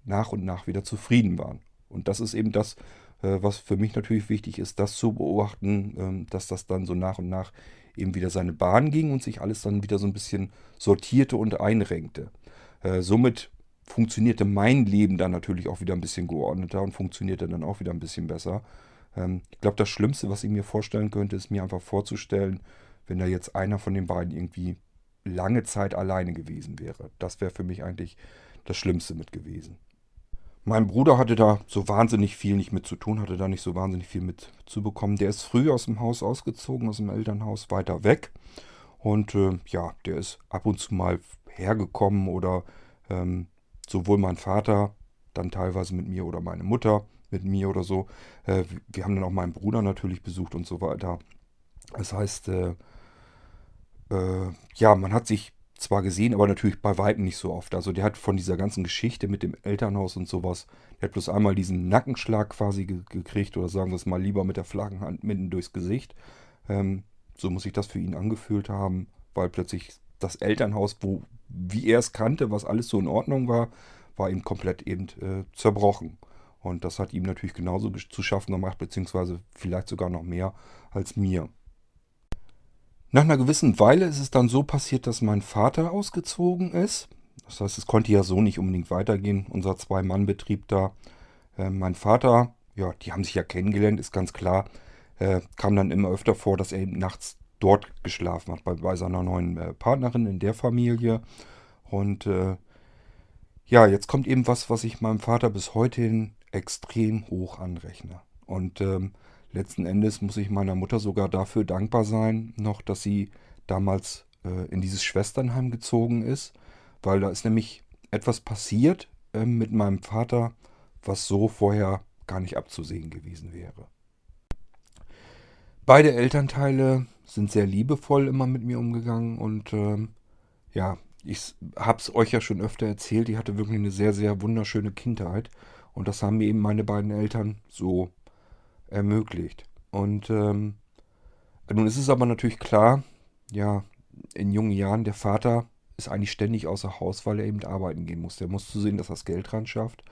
S1: nach und nach wieder zufrieden waren. Und das ist eben das, äh, was für mich natürlich wichtig ist, das zu beobachten, äh, dass das dann so nach und nach eben wieder seine Bahn ging und sich alles dann wieder so ein bisschen sortierte und einrenkte. Äh, somit funktionierte mein Leben dann natürlich auch wieder ein bisschen geordneter und funktionierte dann auch wieder ein bisschen besser. Ähm, ich glaube, das Schlimmste, was ich mir vorstellen könnte, ist mir einfach vorzustellen, wenn da jetzt einer von den beiden irgendwie lange Zeit alleine gewesen wäre. Das wäre für mich eigentlich das Schlimmste mit gewesen. Mein Bruder hatte da so wahnsinnig viel nicht mit zu tun, hatte da nicht so wahnsinnig viel mit zu bekommen. Der ist früh aus dem Haus ausgezogen, aus dem Elternhaus weiter weg. Und äh, ja, der ist ab und zu mal hergekommen oder ähm, sowohl mein Vater, dann teilweise mit mir oder meine Mutter mit mir oder so. Äh, wir haben dann auch meinen Bruder natürlich besucht und so weiter. Das heißt, äh, äh, ja, man hat sich zwar gesehen, aber natürlich bei Weitem nicht so oft. Also der hat von dieser ganzen Geschichte mit dem Elternhaus und sowas, der hat bloß einmal diesen Nackenschlag quasi ge gekriegt oder sagen wir es mal lieber mit der Flaggenhand mitten durchs Gesicht. Ähm, so muss sich das für ihn angefühlt haben, weil plötzlich das Elternhaus, wo, wie er es kannte, was alles so in Ordnung war, war ihm komplett eben äh, zerbrochen. Und das hat ihm natürlich genauso zu schaffen gemacht, beziehungsweise vielleicht sogar noch mehr als mir. Nach einer gewissen Weile ist es dann so passiert, dass mein Vater ausgezogen ist. Das heißt, es konnte ja so nicht unbedingt weitergehen, unser Zwei-Mann-Betrieb da. Äh, mein Vater, ja, die haben sich ja kennengelernt, ist ganz klar. Äh, kam dann immer öfter vor, dass er eben nachts dort geschlafen hat, bei, bei seiner neuen äh, Partnerin in der Familie. Und äh, ja, jetzt kommt eben was, was ich meinem Vater bis heute hin extrem hoch anrechne. Und ähm, letzten Endes muss ich meiner Mutter sogar dafür dankbar sein, noch, dass sie damals äh, in dieses Schwesternheim gezogen ist, weil da ist nämlich etwas passiert äh, mit meinem Vater, was so vorher gar nicht abzusehen gewesen wäre. Beide Elternteile sind sehr liebevoll immer mit mir umgegangen und ähm, ja, ich habe es euch ja schon öfter erzählt, ich hatte wirklich eine sehr, sehr wunderschöne Kindheit und das haben mir eben meine beiden Eltern so ermöglicht. Und ähm, nun ist es aber natürlich klar, ja, in jungen Jahren, der Vater ist eigentlich ständig außer Haus, weil er eben arbeiten gehen muss. Der muss zusehen, dass er das Geld ran schafft.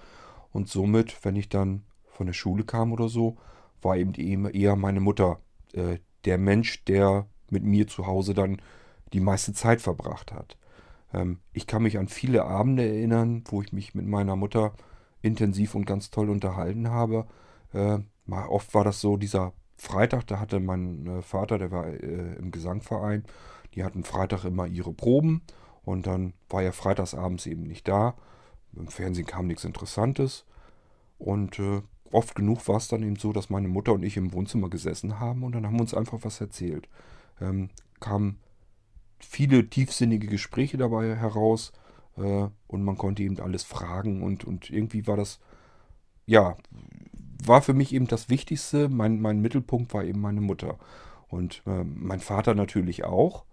S1: Und somit, wenn ich dann von der Schule kam oder so, war eben eher meine Mutter äh, der Mensch, der mit mir zu Hause dann die meiste Zeit verbracht hat. Ähm, ich kann mich an viele Abende erinnern, wo ich mich mit meiner Mutter intensiv und ganz toll unterhalten habe. Äh, mal oft war das so, dieser Freitag, da hatte mein äh, Vater, der war äh, im Gesangverein, die hatten Freitag immer ihre Proben und dann war er freitagsabends eben nicht da. Im Fernsehen kam nichts Interessantes und äh, oft genug war es dann eben so, dass meine Mutter und ich im Wohnzimmer gesessen haben und dann haben wir uns einfach was erzählt. Ähm, kamen viele tiefsinnige Gespräche dabei heraus äh, und man konnte eben alles fragen und, und irgendwie war das, ja, war für mich eben das Wichtigste. Mein, mein Mittelpunkt war eben meine Mutter. Und äh, mein Vater natürlich auch.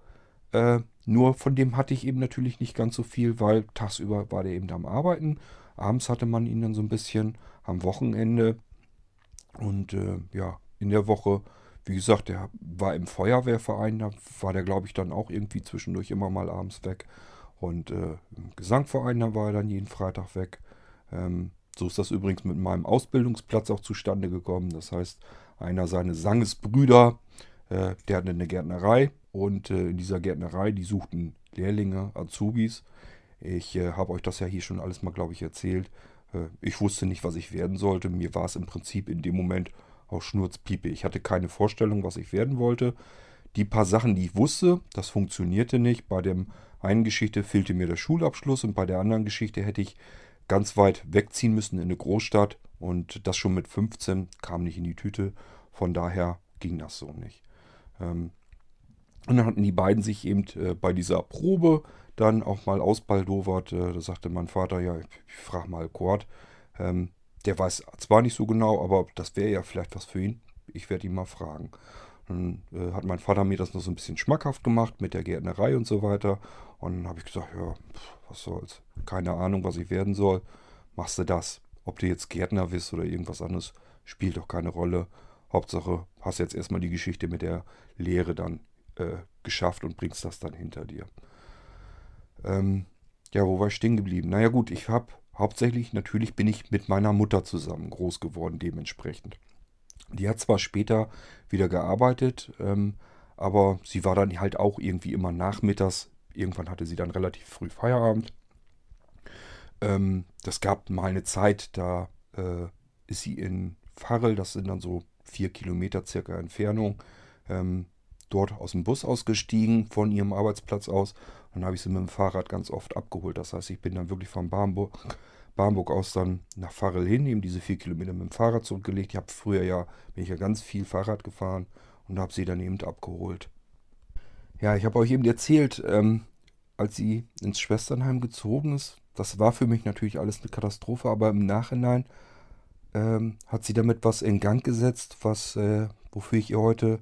S1: Äh, nur von dem hatte ich eben natürlich nicht ganz so viel, weil tagsüber war der eben am Arbeiten. Abends hatte man ihn dann so ein bisschen am Wochenende. Und äh, ja, in der Woche, wie gesagt, der war im Feuerwehrverein. Da war der, glaube ich, dann auch irgendwie zwischendurch immer mal abends weg. Und äh, im Gesangverein, da war er dann jeden Freitag weg. Ähm, so ist das übrigens mit meinem Ausbildungsplatz auch zustande gekommen. Das heißt, einer seiner Sangesbrüder, äh, der hatte eine Gärtnerei und äh, in dieser Gärtnerei, die suchten Lehrlinge, Azubis. Ich äh, habe euch das ja hier schon alles mal, glaube ich, erzählt. Äh, ich wusste nicht, was ich werden sollte. Mir war es im Prinzip in dem Moment auch Schnurzpiepe. Ich hatte keine Vorstellung, was ich werden wollte. Die paar Sachen, die ich wusste, das funktionierte nicht. Bei dem einen Geschichte fehlte mir der Schulabschluss und bei der anderen Geschichte hätte ich ganz weit wegziehen müssen in eine Großstadt und das schon mit 15 kam nicht in die Tüte. Von daher ging das so nicht. Ähm, Und dann hatten die beiden sich eben äh, bei dieser Probe dann auch mal ausbaldowert. Äh, da sagte mein Vater, ja, ich, frage mal Kurt. Ähm, der weiß zwar nicht so genau, aber das wäre ja vielleicht was für ihn. Ich werde ihn mal fragen. Dann äh, hat mein Vater mir das noch so ein bisschen schmackhaft gemacht mit der Gärtnerei und so weiter. Und dann habe ich gesagt, ja, was soll's. Keine Ahnung, was ich werden soll. Machst du das. Ob du jetzt Gärtner bist oder irgendwas anderes, spielt doch keine Rolle. Hauptsache, hast jetzt erstmal die Geschichte mit der Lehre dann äh, geschafft und bringst das dann hinter dir. Ähm, ja, wo war ich stehen geblieben? Naja gut, ich habe hauptsächlich, natürlich bin ich mit meiner Mutter zusammen groß geworden dementsprechend. Die hat zwar später wieder gearbeitet, ähm, aber sie war dann halt auch irgendwie immer nachmittags. Irgendwann hatte sie dann relativ früh Feierabend. Ähm, das gab mal eine Zeit, da äh, ist sie in Farrel, das sind dann so vier Kilometer circa Entfernung, ähm, dort aus dem Bus ausgestiegen von ihrem Arbeitsplatz aus. Dann habe ich sie mit dem Fahrrad ganz oft abgeholt. Das heißt, ich bin dann wirklich von Barmburg, Barmburg aus dann nach Farrell hin, eben diese vier Kilometer mit dem Fahrrad zurückgelegt. Ich habe früher ja, bin ich ja ganz viel Fahrrad gefahren und habe sie dann eben abgeholt. Ja, ich habe euch eben erzählt, ähm, als sie ins Schwesternheim gezogen ist, das war für mich natürlich alles eine Katastrophe, aber im Nachhinein ähm, hat sie damit was in Gang gesetzt, was, äh, wofür ich ihr heute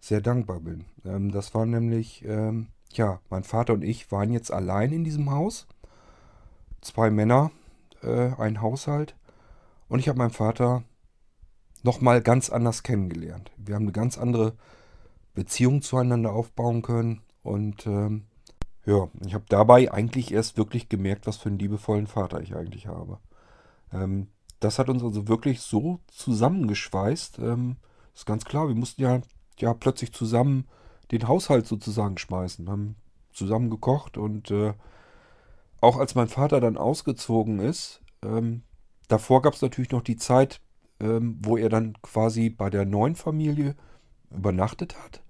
S1: sehr dankbar bin. Ähm, das war nämlich, ähm, ja, mein Vater und ich waren jetzt allein in diesem Haus. Zwei Männer, äh, ein Haushalt. Und ich habe meinen Vater nochmal ganz anders kennengelernt. Wir haben eine ganz andere Beziehung zueinander aufbauen können. Und ähm, ja, ich habe dabei eigentlich erst wirklich gemerkt, was für einen liebevollen Vater ich eigentlich habe. Ähm, das hat uns also wirklich so zusammengeschweißt. Ähm, ist ganz klar, wir mussten ja ja plötzlich zusammen den Haushalt sozusagen schmeißen. Haben zusammen gekocht und äh, auch als mein Vater dann ausgezogen ist, ähm, davor gab es natürlich noch die Zeit, ähm, wo er dann quasi bei der neuen Familie übernachtet hat.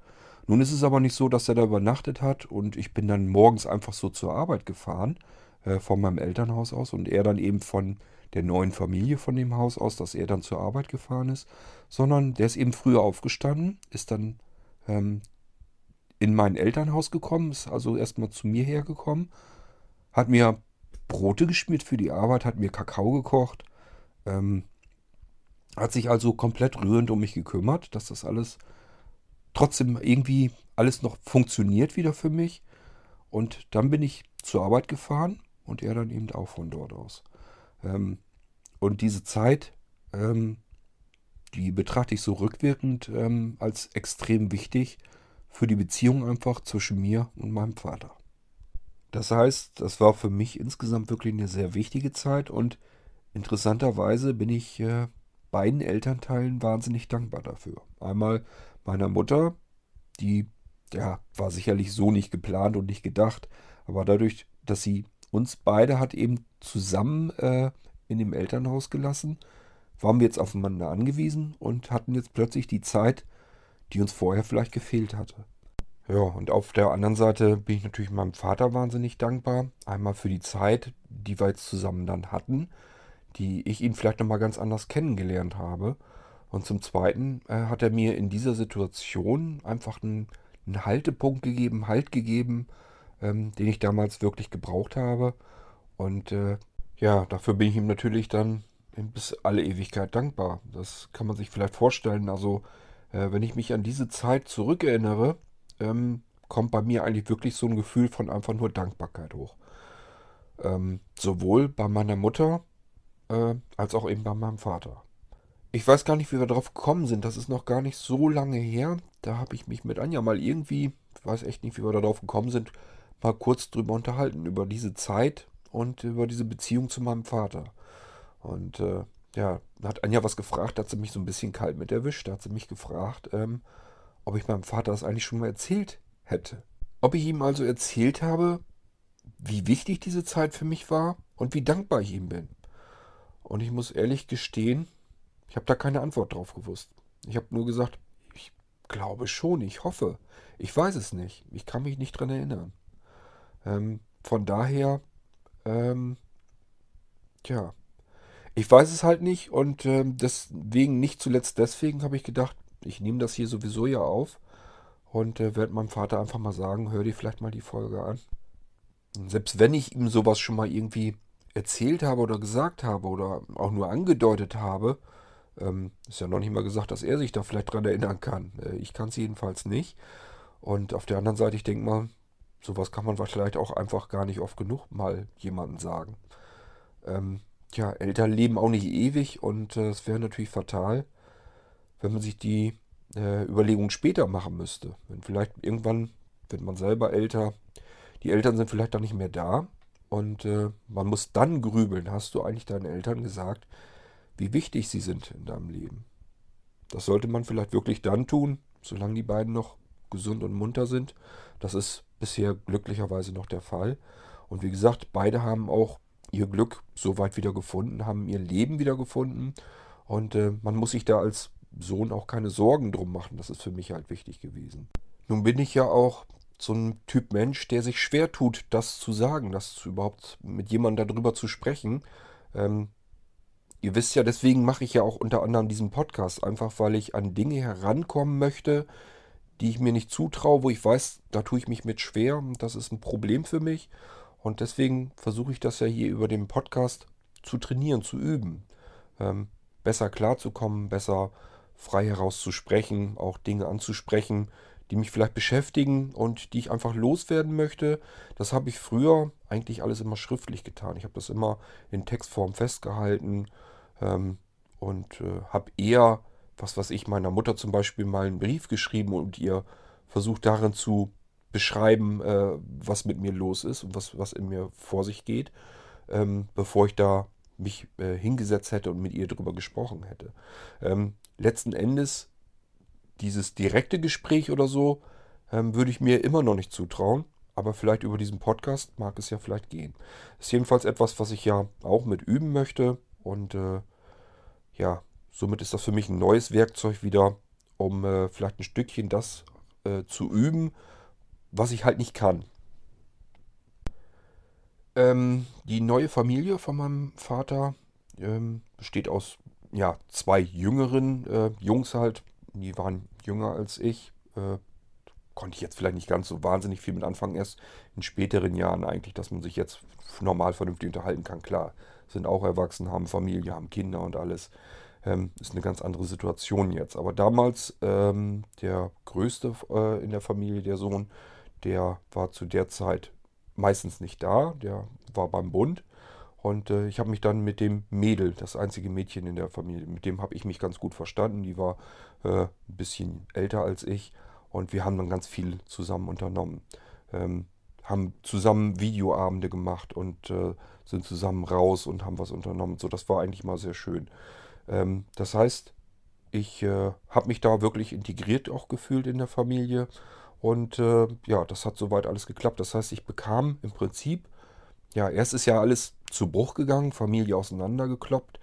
S1: Nun ist es aber nicht so, dass er da übernachtet hat und ich bin dann morgens einfach so zur Arbeit gefahren, äh, von meinem Elternhaus aus und er dann eben von der neuen Familie von dem Haus aus, dass er dann zur Arbeit gefahren ist, sondern der ist eben früher aufgestanden, ist dann ähm, in mein Elternhaus gekommen, ist also erstmal zu mir hergekommen, hat mir Brote geschmiert für die Arbeit, hat mir Kakao gekocht, ähm, hat sich also komplett rührend um mich gekümmert, dass das alles trotzdem irgendwie alles noch funktioniert wieder für mich. Und dann bin ich zur Arbeit gefahren und er dann eben auch von dort aus. Ähm, und diese Zeit, ähm, die betrachte ich so rückwirkend ähm, als extrem wichtig für die Beziehung einfach zwischen mir und meinem Vater. Das heißt, das war für mich insgesamt wirklich eine sehr wichtige Zeit und interessanterweise bin ich äh, beiden Elternteilen wahnsinnig dankbar dafür. Einmal meiner Mutter, die ja, war sicherlich so nicht geplant und nicht gedacht, aber dadurch, dass sie uns beide hat eben zusammen äh, in dem Elternhaus gelassen, waren wir jetzt aufeinander angewiesen und hatten jetzt plötzlich die Zeit, die uns vorher vielleicht gefehlt hatte. Ja, und auf der anderen Seite bin ich natürlich meinem Vater wahnsinnig dankbar. Einmal für die Zeit, die wir jetzt zusammen dann hatten, die ich ihn vielleicht nochmal ganz anders kennengelernt habe. Und zum Zweiten äh, hat er mir in dieser Situation einfach einen, einen Haltepunkt gegeben, Halt gegeben, ähm, den ich damals wirklich gebraucht habe. Und äh, ja, dafür bin ich ihm natürlich dann bis alle Ewigkeit dankbar. Das kann man sich vielleicht vorstellen. Also, äh, wenn ich mich an diese Zeit zurückerinnere, ähm, kommt bei mir eigentlich wirklich so ein Gefühl von einfach nur Dankbarkeit hoch. Ähm, sowohl bei meiner Mutter äh, als auch eben bei meinem Vater. Ich weiß gar nicht, wie wir darauf gekommen sind. Das ist noch gar nicht so lange her. Da habe ich mich mit Anja mal irgendwie, ich weiß echt nicht, wie wir darauf gekommen sind, mal kurz drüber unterhalten, über diese Zeit, und über diese Beziehung zu meinem Vater. Und äh, ja, da hat Anja was gefragt, da hat sie mich so ein bisschen kalt mit erwischt. Da hat sie mich gefragt, ähm, ob ich meinem Vater das eigentlich schon mal erzählt hätte. Ob ich ihm also erzählt habe, wie wichtig diese Zeit für mich war und wie dankbar ich ihm bin. Und ich muss ehrlich gestehen, ich habe da keine Antwort drauf gewusst. Ich habe nur gesagt, ich glaube schon, ich hoffe. Ich weiß es nicht. Ich kann mich nicht dran erinnern. Ähm, von daher ähm, tja, ich weiß es halt nicht und ähm, deswegen, nicht zuletzt deswegen, habe ich gedacht, ich nehme das hier sowieso ja auf und äh, werde meinem Vater einfach mal sagen, hör dir vielleicht mal die Folge an. Und selbst wenn ich ihm sowas schon mal irgendwie erzählt habe oder gesagt habe oder auch nur angedeutet habe, ähm, ist ja noch nicht mal gesagt, dass er sich da vielleicht dran erinnern kann. Äh, ich kann es jedenfalls nicht. Und auf der anderen Seite, ich denke mal, sowas kann man vielleicht auch einfach gar nicht oft genug mal jemandem sagen. Ähm, ja, Eltern leben auch nicht ewig und äh, es wäre natürlich fatal, wenn man sich die äh, Überlegung später machen müsste. Wenn vielleicht irgendwann wird man selber älter, die Eltern sind vielleicht dann nicht mehr da und äh, man muss dann grübeln. Hast du eigentlich deinen Eltern gesagt, wie wichtig sie sind in deinem Leben? Das sollte man vielleicht wirklich dann tun, solange die beiden noch gesund und munter sind. Das ist bisher glücklicherweise noch der Fall. Und wie gesagt, beide haben auch ihr Glück soweit wieder gefunden, haben ihr Leben wieder gefunden. Und äh, man muss sich da als Sohn auch keine Sorgen drum machen. Das ist für mich halt wichtig gewesen. Nun bin ich ja auch so ein Typ Mensch, der sich schwer tut, das zu sagen, das zu überhaupt mit jemandem darüber zu sprechen. Ähm, ihr wisst ja, deswegen mache ich ja auch unter anderem diesen Podcast, einfach weil ich an Dinge herankommen möchte, die ich mir nicht zutraue, wo ich weiß, da tue ich mich mit schwer und das ist ein Problem für mich. Und deswegen versuche ich das ja hier über den Podcast zu trainieren, zu üben. Ähm, besser klarzukommen, besser frei heraus zu sprechen, auch Dinge anzusprechen, die mich vielleicht beschäftigen und die ich einfach loswerden möchte. Das habe ich früher eigentlich alles immer schriftlich getan. Ich habe das immer in Textform festgehalten ähm, und äh, habe eher, was weiß ich, meiner Mutter zum Beispiel mal einen Brief geschrieben und ihr versucht darin zu beschreiben, äh, was mit mir los ist und was, was in mir vor sich geht, ähm, bevor ich da mich äh, hingesetzt hätte und mit ihr darüber gesprochen hätte. Ähm, letzten Endes dieses direkte Gespräch oder so ähm, würde ich mir immer noch nicht zutrauen. Aber vielleicht über diesen Podcast mag es ja vielleicht gehen. Ist jedenfalls etwas, was ich ja auch mit üben möchte. Und äh, ja, somit ist das für mich ein neues Werkzeug wieder, um äh, vielleicht ein Stückchen das äh, zu üben, was ich halt nicht kann. Ähm, die neue Familie von meinem Vater ähm, besteht aus ja, zwei jüngeren äh, Jungs halt, die waren jünger als ich. Äh, konnte ich jetzt vielleicht nicht ganz so wahnsinnig viel mit anfangen, erst in späteren Jahren eigentlich, dass man sich jetzt normal vernünftig unterhalten kann. Klar, sind auch erwachsen, haben Familie, haben Kinder und alles. Ähm, ist eine ganz andere Situation jetzt. Aber damals ähm, der größte äh, in der Familie, der Sohn, der war zu der Zeit meistens nicht da. Der war beim Bund. Und äh, ich habe mich dann mit dem Mädel, das einzige Mädchen in der Familie, mit dem habe ich mich ganz gut verstanden. Die war äh, ein bisschen älter als ich und wir haben dann ganz viel zusammen unternommen. Ähm, haben zusammen Videoabende gemacht und äh, sind zusammen raus und haben was unternommen. So, das war eigentlich mal sehr schön. Ähm, das heißt, ich äh, habe mich da wirklich integriert auch gefühlt in der Familie. Und äh, ja, das hat soweit alles geklappt. Das heißt, ich bekam im Prinzip ja, erst ist ja alles zu Bruch gegangen, Familie auseinandergekloppt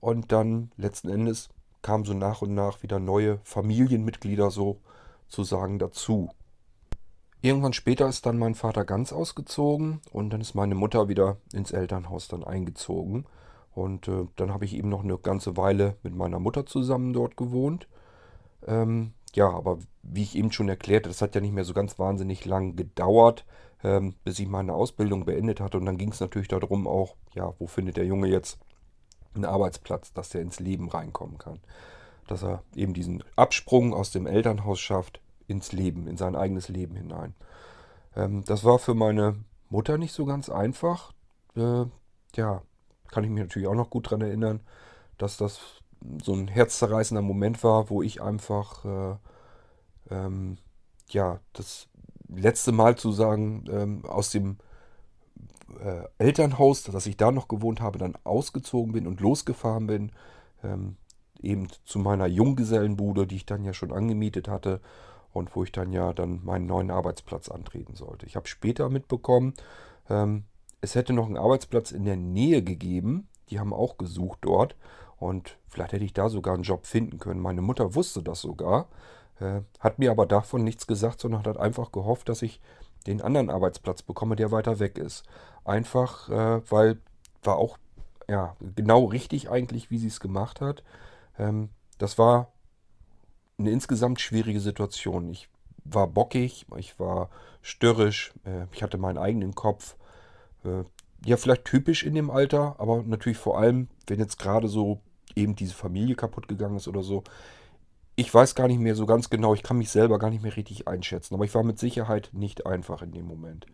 S1: und dann letzten Endes kamen so nach und nach wieder neue Familienmitglieder sozusagen dazu. Irgendwann später ist dann mein Vater ganz ausgezogen und dann ist meine Mutter wieder ins Elternhaus dann eingezogen. Und äh, dann habe ich eben noch eine ganze Weile mit meiner Mutter zusammen dort gewohnt. Ähm, ja, aber wie ich eben schon erklärte, das hat ja nicht mehr so ganz wahnsinnig lang gedauert, ähm, bis ich meine Ausbildung beendet hatte. Und dann ging es natürlich darum auch, ja, wo findet der Junge jetzt einen Arbeitsplatz, dass der ins Leben reinkommen kann. Dass er eben diesen Absprung aus dem Elternhaus schafft ins Leben, in sein eigenes Leben hinein. Ähm, das war für meine Mutter nicht so ganz einfach. Äh, ja, kann ich mich natürlich auch noch gut daran erinnern, dass das so ein herzzerreißender Moment war, wo ich einfach äh, ähm, ja das letzte Mal zu sagen, ähm, aus dem äh, Elternhaus, dass ich da noch gewohnt habe, dann ausgezogen bin und losgefahren bin, ähm, eben zu meiner Junggesellenbude, die ich dann ja schon angemietet hatte und wo ich dann ja dann meinen neuen Arbeitsplatz antreten sollte. Ich habe später mitbekommen, ähm, es hätte noch einen Arbeitsplatz in der Nähe gegeben, die haben auch gesucht dort und vielleicht hätte ich da sogar einen Job finden können. Meine Mutter wusste das sogar äh, hat mir aber davon nichts gesagt, sondern hat einfach gehofft, dass ich den anderen Arbeitsplatz bekomme, der weiter weg ist. Einfach, äh, weil war auch ja, genau richtig eigentlich, wie sie es gemacht hat. Ähm, das war eine insgesamt schwierige Situation. Ich war bockig, ich war störrisch, äh, ich hatte meinen eigenen Kopf. Äh, ja, vielleicht typisch in dem Alter, aber natürlich vor allem, wenn jetzt gerade so eben diese Familie kaputt gegangen ist oder so. Ich weiß gar nicht mehr so ganz genau, ich kann mich selber gar nicht mehr richtig einschätzen, aber ich war mit Sicherheit nicht einfach in dem Moment.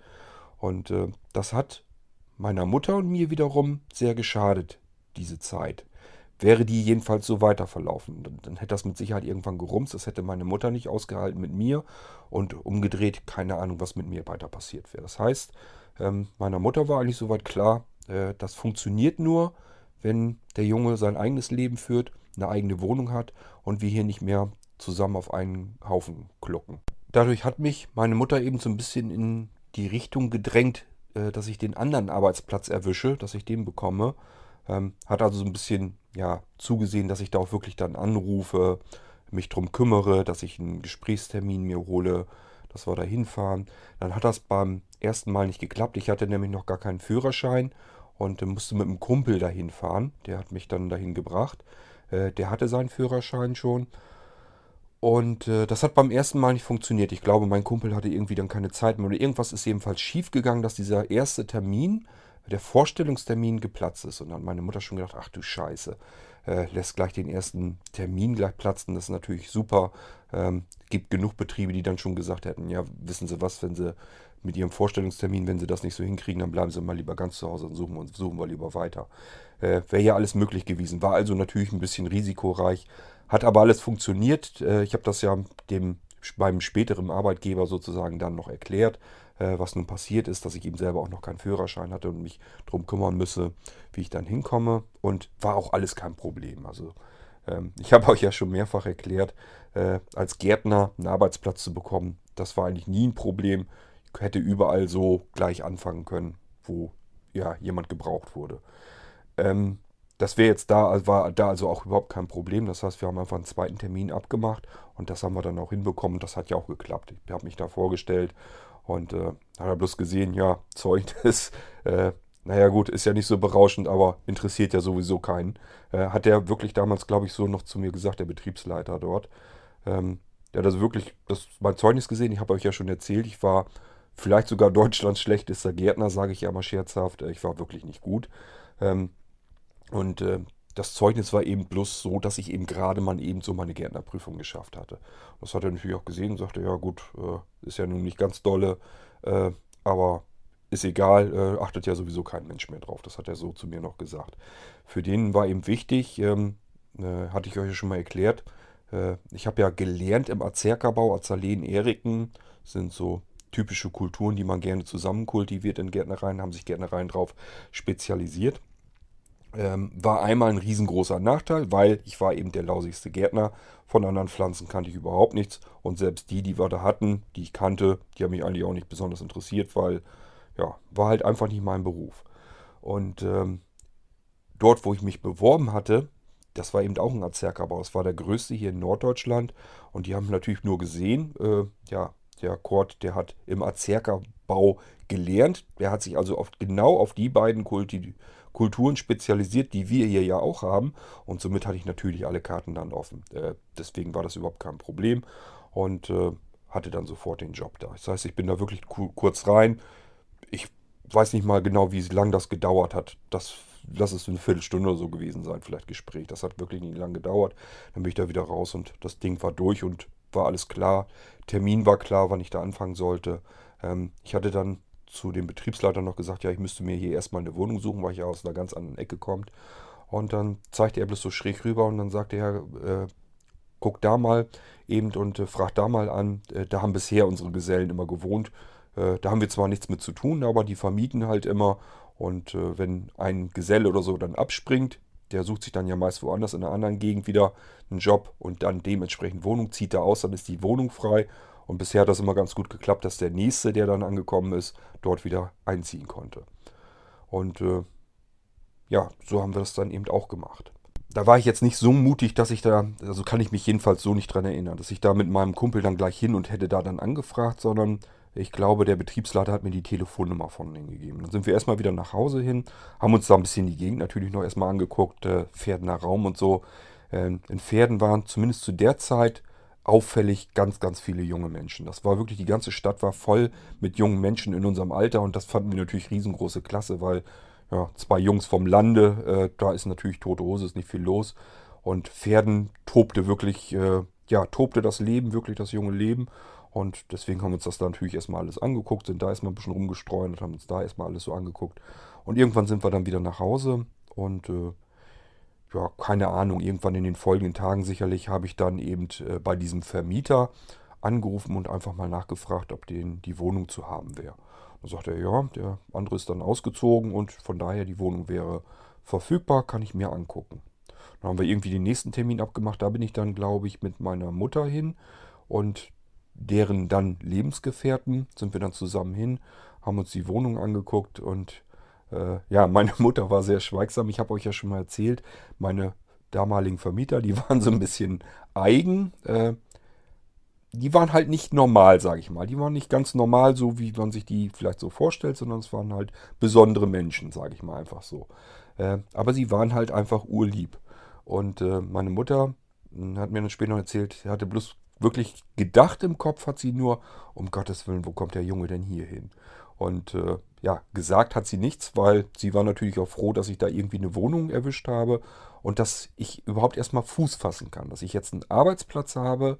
S1: Und äh, das hat meiner Mutter und mir wiederum sehr geschadet, diese Zeit. Wäre die jedenfalls so weiter verlaufen, dann, dann hätte das mit Sicherheit irgendwann gerumst. Das hätte meine Mutter nicht ausgehalten mit mir und umgedreht keine Ahnung, was mit mir weiter passiert wäre. Das heißt, ähm, meiner Mutter war eigentlich soweit klar, äh, das funktioniert nur, wenn der Junge sein eigenes Leben führt, eine eigene Wohnung hat und wir hier nicht mehr zusammen auf einen Haufen klucken. Dadurch hat mich meine Mutter eben so ein bisschen in die Richtung gedrängt, äh, dass ich den anderen Arbeitsplatz erwische, dass ich den bekomme. Ähm, hat also so ein bisschen ja, zugesehen, dass ich da auch wirklich dann anrufe, mich drum kümmere, dass ich einen Gesprächstermin mir hole, dass wir da hinfahren. Dann hat das beim ersten Mal nicht geklappt. Ich hatte nämlich noch gar keinen Führerschein und musste mit einem Kumpel dahin fahren. Der hat mich dann dahin gebracht. Äh, der hatte seinen Führerschein schon. Und äh, das hat beim ersten Mal nicht funktioniert. Ich glaube, mein Kumpel hatte irgendwie dann keine Zeit mehr. Oder irgendwas ist jedenfalls schief gegangen, dass dieser erste Termin der Vorstellungstermin geplatzt ist. Und dann hat meine Mutter schon gedacht, ach du Scheiße, äh, lässt gleich den ersten Termin gleich platzen. Das ist natürlich super. Ähm, gibt genug Betriebe, die dann schon gesagt hätten, ja, wissen Sie was, wenn Sie mit Ihrem Vorstellungstermin, wenn Sie das nicht so hinkriegen, dann bleiben Sie mal lieber ganz zu Hause und suchen, und suchen wir lieber weiter. Äh, Wäre ja alles möglich gewesen. War also natürlich ein bisschen risikoreich, hat aber alles funktioniert. Äh, ich habe das ja dem beim späteren Arbeitgeber sozusagen dann noch erklärt äh, was nun passiert ist, dass ich eben selber auch noch keinen Führerschein hatte und mich darum kümmern müsse, wie ich dann hinkomme. Und war auch alles kein Problem. Also ähm, ich habe euch ja schon mehrfach erklärt, äh, als Gärtner einen Arbeitsplatz zu bekommen, das war eigentlich nie ein Problem. Ich hätte überall so gleich anfangen können, wo ja jemand gebraucht wurde. Ähm, das wäre jetzt da, war da also auch überhaupt kein Problem. Das heißt, wir haben einfach einen zweiten Termin abgemacht und das haben wir dann auch hinbekommen. Das hat ja auch geklappt. Ich habe mich da vorgestellt und äh, hat er bloß gesehen, ja, Zeugnis, (laughs) äh, naja gut, ist ja nicht so berauschend, aber interessiert ja sowieso keinen. Äh, hat er wirklich damals, glaube ich, so noch zu mir gesagt, der Betriebsleiter dort. Ähm, der hat also wirklich das, mein Zeugnis gesehen, ich habe euch ja schon erzählt, ich war vielleicht sogar (laughs) Deutschlands schlechtester Gärtner, sage ich ja mal scherzhaft. Äh, ich war wirklich nicht gut. Ähm, und äh, das Zeugnis war eben bloß so, dass ich eben gerade mal eben so meine Gärtnerprüfung geschafft hatte. Das hat er natürlich auch gesehen und sagte, ja gut, äh, ist ja nun nicht ganz dolle, äh, aber ist egal, äh, achtet ja sowieso kein Mensch mehr drauf. Das hat er so zu mir noch gesagt. Für den war eben wichtig, ähm, äh, hatte ich euch ja schon mal erklärt, äh, ich habe ja gelernt im Azerkerbau, Azaleen, Eriken, sind so typische Kulturen, die man gerne zusammen kultiviert in Gärtnereien, haben sich Gärtnereien drauf spezialisiert. Ähm, war einmal ein riesengroßer Nachteil, weil ich war eben der lausigste Gärtner. Von anderen Pflanzen kannte ich überhaupt nichts. Und selbst die, die wir da hatten, die ich kannte, die haben mich eigentlich auch nicht besonders interessiert, weil, ja, war halt einfach nicht mein Beruf. Und ähm, dort, wo ich mich beworben hatte, das war eben auch ein Azerkerbau. Das war der größte hier in Norddeutschland. Und die haben natürlich nur gesehen, äh, ja, der Kurt, der hat im Azerkerbau gelernt. Der hat sich also oft genau auf die beiden Kulti Kulturen spezialisiert, die wir hier ja auch haben. Und somit hatte ich natürlich alle Karten dann offen. Äh, deswegen war das überhaupt kein Problem und äh, hatte dann sofort den Job da. Das heißt, ich bin da wirklich kurz rein. Ich weiß nicht mal genau, wie lange das gedauert hat. Das lass es eine Viertelstunde oder so gewesen sein, vielleicht Gespräch. Das hat wirklich nicht lange gedauert. Dann bin ich da wieder raus und das Ding war durch und war alles klar. Termin war klar, wann ich da anfangen sollte. Ähm, ich hatte dann zu dem Betriebsleiter noch gesagt, ja, ich müsste mir hier erstmal eine Wohnung suchen, weil ich ja aus einer ganz anderen Ecke kommt. Und dann zeigte er bloß so schräg rüber und dann sagte er, äh, guck da mal eben und äh, frag da mal an. Äh, da haben bisher unsere Gesellen immer gewohnt. Äh, da haben wir zwar nichts mit zu tun, aber die vermieten halt immer. Und äh, wenn ein Geselle oder so dann abspringt, der sucht sich dann ja meist woanders in einer anderen Gegend wieder einen Job und dann dementsprechend Wohnung, zieht da aus, dann ist die Wohnung frei und bisher hat das immer ganz gut geklappt, dass der nächste, der dann angekommen ist, dort wieder einziehen konnte. Und äh, ja, so haben wir das dann eben auch gemacht. Da war ich jetzt nicht so mutig, dass ich da, also kann ich mich jedenfalls so nicht dran erinnern, dass ich da mit meinem Kumpel dann gleich hin und hätte da dann angefragt, sondern ich glaube, der Betriebsleiter hat mir die Telefonnummer von denen gegeben. Dann sind wir erstmal wieder nach Hause hin, haben uns da ein bisschen die Gegend natürlich noch erstmal angeguckt, äh, Pferdener Raum und so. Ähm, in Pferden waren zumindest zu der Zeit auffällig ganz, ganz viele junge Menschen. Das war wirklich, die ganze Stadt war voll mit jungen Menschen in unserem Alter und das fanden wir natürlich riesengroße Klasse, weil ja, zwei Jungs vom Lande, äh, da ist natürlich tote Hose, ist nicht viel los. Und Pferden tobte wirklich, äh, ja, tobte das Leben, wirklich das junge Leben. Und deswegen haben wir uns das da natürlich erstmal alles angeguckt, sind da erstmal ein bisschen rumgestreunt, haben uns da erstmal alles so angeguckt. Und irgendwann sind wir dann wieder nach Hause und äh, ja, keine Ahnung, irgendwann in den folgenden Tagen sicherlich habe ich dann eben äh, bei diesem Vermieter angerufen und einfach mal nachgefragt, ob den die Wohnung zu haben wäre. Dann sagte er, ja, der andere ist dann ausgezogen und von daher die Wohnung wäre verfügbar, kann ich mir angucken. Dann haben wir irgendwie den nächsten Termin abgemacht, da bin ich dann, glaube ich, mit meiner Mutter hin und deren dann Lebensgefährten sind wir dann zusammen hin, haben uns die Wohnung angeguckt und äh, ja, meine (laughs) Mutter war sehr schweigsam. Ich habe euch ja schon mal erzählt, meine damaligen Vermieter, die (laughs) waren so ein bisschen eigen. Äh, die waren halt nicht normal, sage ich mal. Die waren nicht ganz normal, so wie man sich die vielleicht so vorstellt, sondern es waren halt besondere Menschen, sage ich mal einfach so. Äh, aber sie waren halt einfach urlieb. Und äh, meine Mutter hm, hat mir dann später noch erzählt, sie hatte bloß wirklich gedacht im Kopf, hat sie nur, um Gottes Willen, wo kommt der Junge denn hier hin? Und äh, ja, gesagt hat sie nichts, weil sie war natürlich auch froh, dass ich da irgendwie eine Wohnung erwischt habe und dass ich überhaupt erstmal Fuß fassen kann. Dass ich jetzt einen Arbeitsplatz habe,